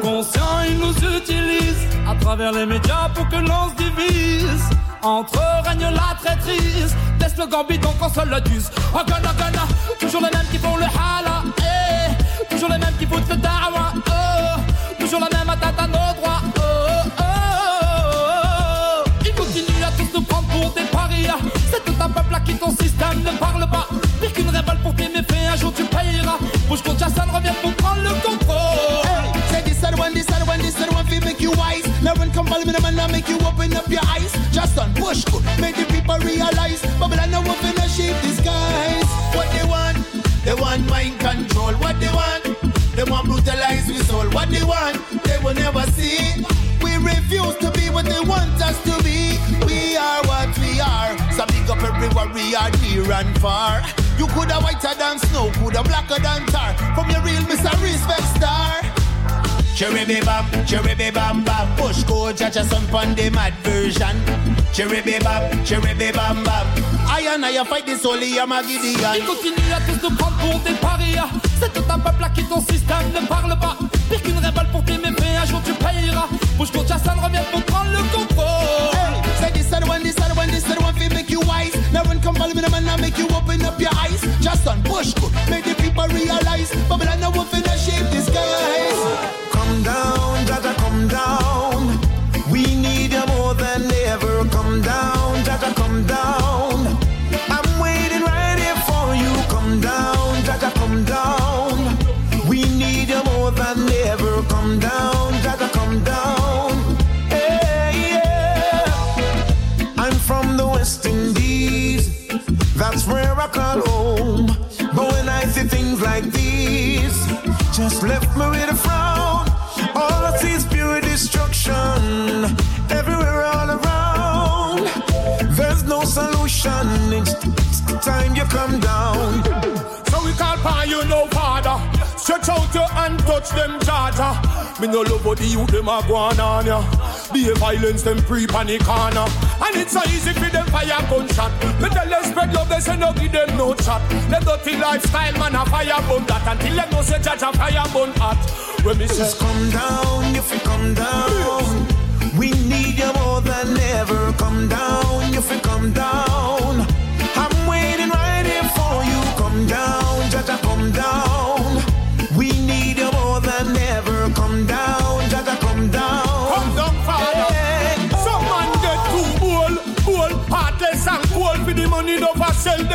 Conscient, ils nous utilisent à travers les médias pour que l'on se divise. Entre eux règne la traîtrise. Des slogans bidons qu'on se le dise. Oh, gonna, gonna. Toujours les mêmes qui font le hala. Eh. Toujours les mêmes qui foutent le dawa. Oh. Toujours la même atteinte à nos droits. Oh, oh, oh, oh. Ils continuent à tous nous prendre pour des parias. C'est tout un peuple à qui ton système ne parle pas. Pire qu'une révolte pour tes méfaits, un jour tu payeras. Bouge contre Jason, reviens pour prendre le contrôle. Say this one, this one, this one, fi make you wise. Now when come follow me, the man, I make you open up your eyes. Just on push make the people realize. Babylon, now up in a shape disguise. What they want? They want mind control. What they want? They want brutalize we soul. What they want? They will never see. We refuse to be what they want us to be. We are what we are. So big up every warrior near and far. You coulda whiter than snow, coulda blacker than tar. From your real Mr. Respect Star. Cherry be bam, cherry be bam bam. Push go judge son pon the mad version. Cherry be bam, cherry be bam bam. I and I fight this holy I'm a Gideon. Ils continuent à tous nous prendre pour des parias. C'est tout un peuple à qui ton système ne parle pas. Pire qu'une révolte pour tes méfaits, un jour tu payeras. Bouge contre Jason, reviens pour prendre le contrôle. Hey, say this and one, this and one, this and one, fi make you wise. Now when come follow me, the man, I make you open up your eyes. Just on push good, make home, when I see things like these, just left me with a frown. All I see is pure destruction, everywhere, all around. There's no solution. It's time you come down. So we call upon you, no father. Stretch out your hand, touch them Georgia. Me no love how the youth them a go on on ya. Be a violence them creep on the corner. And it's so easy for them fire gunshot. Me tell them spread love, they say no give them no chat. The dirty lifestyle man a fire bun that until them know say a fire bun hot. When me say Just come down, if you come down. We need you more than ever. Come down, if you come down.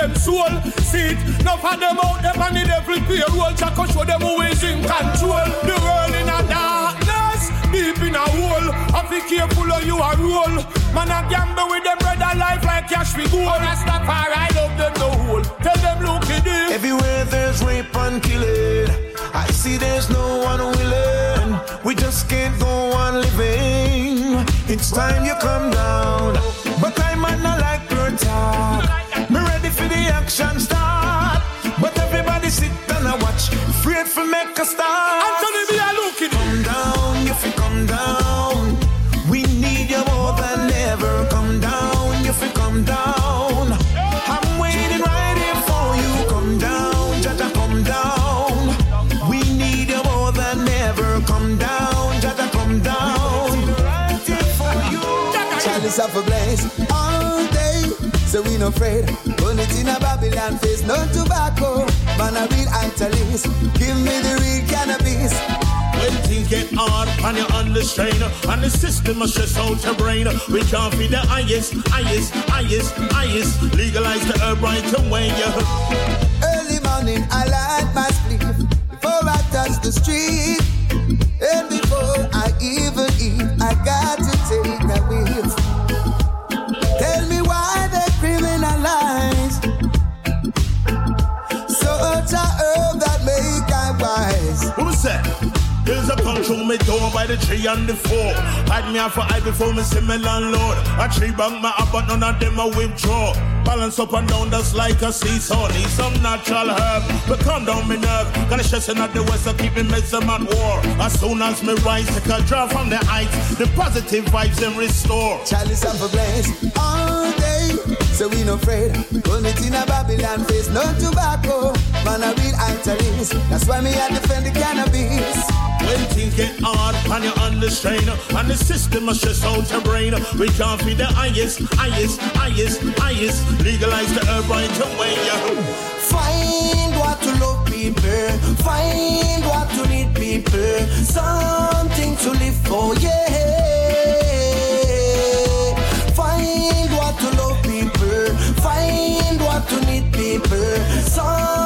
Them soul. See it, no for them out there on the devil payroll. Show them who is in control. The world in a darkness, deep in a hole. I be careful of you a roll. Man a gamble with them like cash we love them no hole. Tell them look. Everywhere there's rape and killing, I see there's no one willing. We just can't go on living. It's time you come down, but I might not like your talk. Me ready for the action start, but everybody sit and I watch, afraid for make a start. Anthony, me a looking. Come down, if you come down, we need you more than ever. Come down, if you come down. I'm waiting right here for you. Come down, Jaja, come down. We need you more than ever. Come down, Jaja, come down. Right here for you. Chalice of a blaze all day. So we no afraid. In a Babylon face, no tobacco. Man, I read Angelis. Give me the real cannabis. When things get hard and you're under strain And the system must stress out your brain We can't be the highest, highest, highest, highest Legalize the herb right away, yeah Early morning, I light my sleep before I touch the street. And before I even eat, I got to Who's? There's a punch on me door by the tree and the four. Hide me off for eye before me see me landlord. A tree bang my up, but none of them I withdraw. Balance up and down just like a seesaw. Need some natural herb, but calm down me nerve. Gonna stressing at the west to keep me medicine at war. As soon as me rise, take a draw from the heights. The positive vibes and restore. Chalice of a day. So we no afraid. Burn it in a Babylon face, no tobacco. Man, I read Angelis. That's why me I defend the cannabis. When things get hard and you're under strain And the system must stress out your brain We can't be the highest, highest, highest, highest Legalize the herb right away, Find what to love people, find what to need people, something to live for, yeah. People,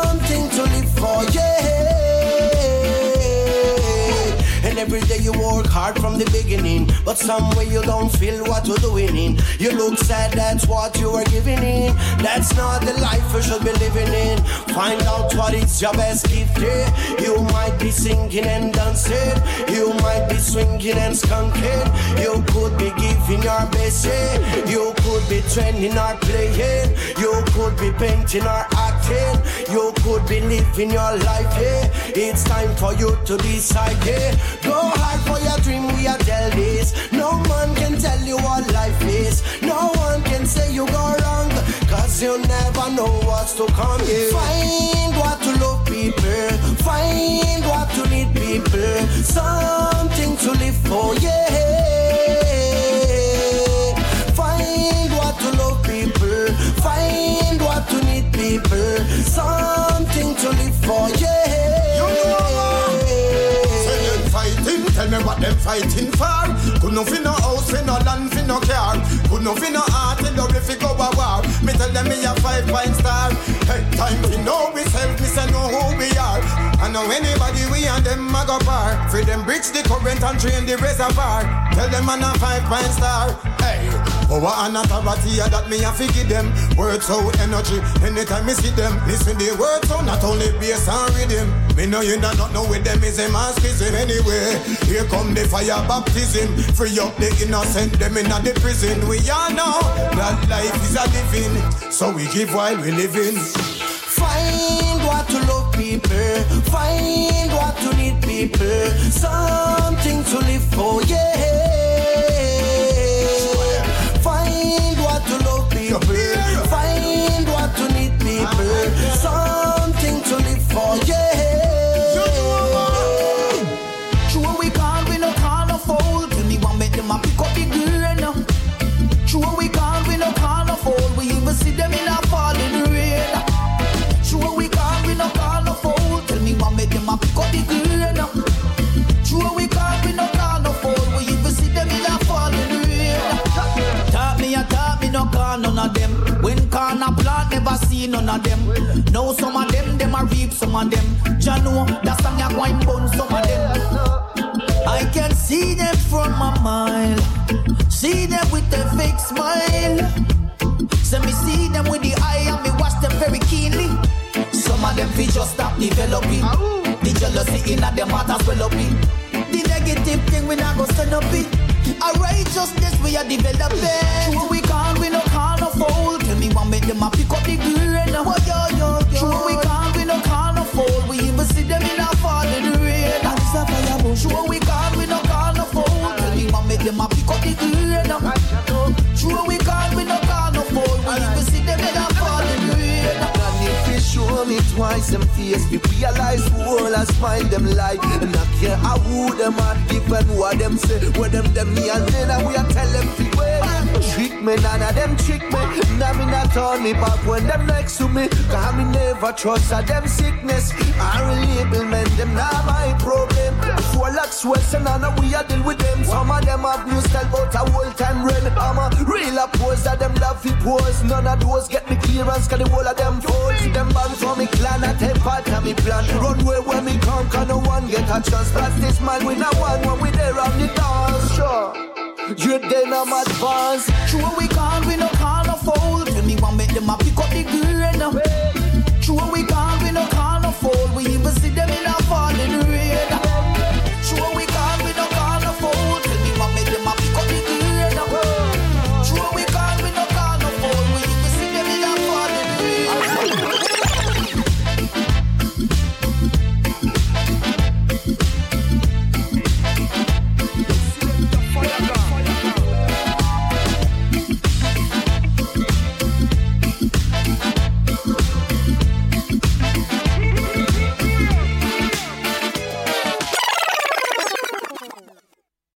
you work hard from the beginning, but somewhere you don't feel what you're doing in. You look sad, that's what you are giving in. That's not the life you should be living in. Find out what is your best gift, yeah. You might be singing and dancing, you might be swinging and skunking. You could be giving your best, yeah. You could be training or playing, you could be painting or acting, you could be living your life, yeah. It's time for you to decide, yeah. Go hard for your dream, we are tell this. No man can tell you what life is. No one can say you go wrong, cause you never know what's to come. Yeah. Find fighting for. Could no fi no house, fi no land, fi no car. Could no fi no love if go a war. Me tell them me a five point star. Hey, time fi know we self, me say know who we are. I know anybody we and them a go par. Free them bridge the current and drain the reservoir. Tell them I'm a five point star. Hey, Oh, power and authority yeah, that me a fi give them. Words out energy anytime me see them. Listen the words out not only bass and rhythm. Me know you not know with them is a masochism anyway. Here come the fire baptism. Free up the innocent them in the prison. We we all know that life is a living, so we give while we living. Find what to love people, find what to need people, something to live for, yeah. People, something to live for, yeah. None of them. Now some of them them a reap some of them. Jah know that song ya wine bun some of them. I can see them from a mile. See them with a fake smile. So me see them with the eye and me watch them very keenly. Some of them feel just stop developing. The jealousy in them heart as well up in. The negative thing we not go stand up in. A righteousness we are developing. Sure we can't, we no can't twice them face, we realize who all a smile them like. And I care how who them are, even what them say. Where them them me and then we a tell them fi wait. Trick me, none of them trick me. Now me not turn me back when them next to me. Cause me never trust a them sickness. Our label men, them not my problem. Before like sweats and none we a deal with them. Some of them have new style but a whole time run. I'm a real pose that them love fi pose. None of those get me clearance cause the whole of them folds. Them band for me clan a take part of me plan. Run way when me come cause no one get a chance. Plus this man we not one when we there on the dance. Sure. You then I'm advanced. Sure we can't, we no can't afford. Tell me one make them a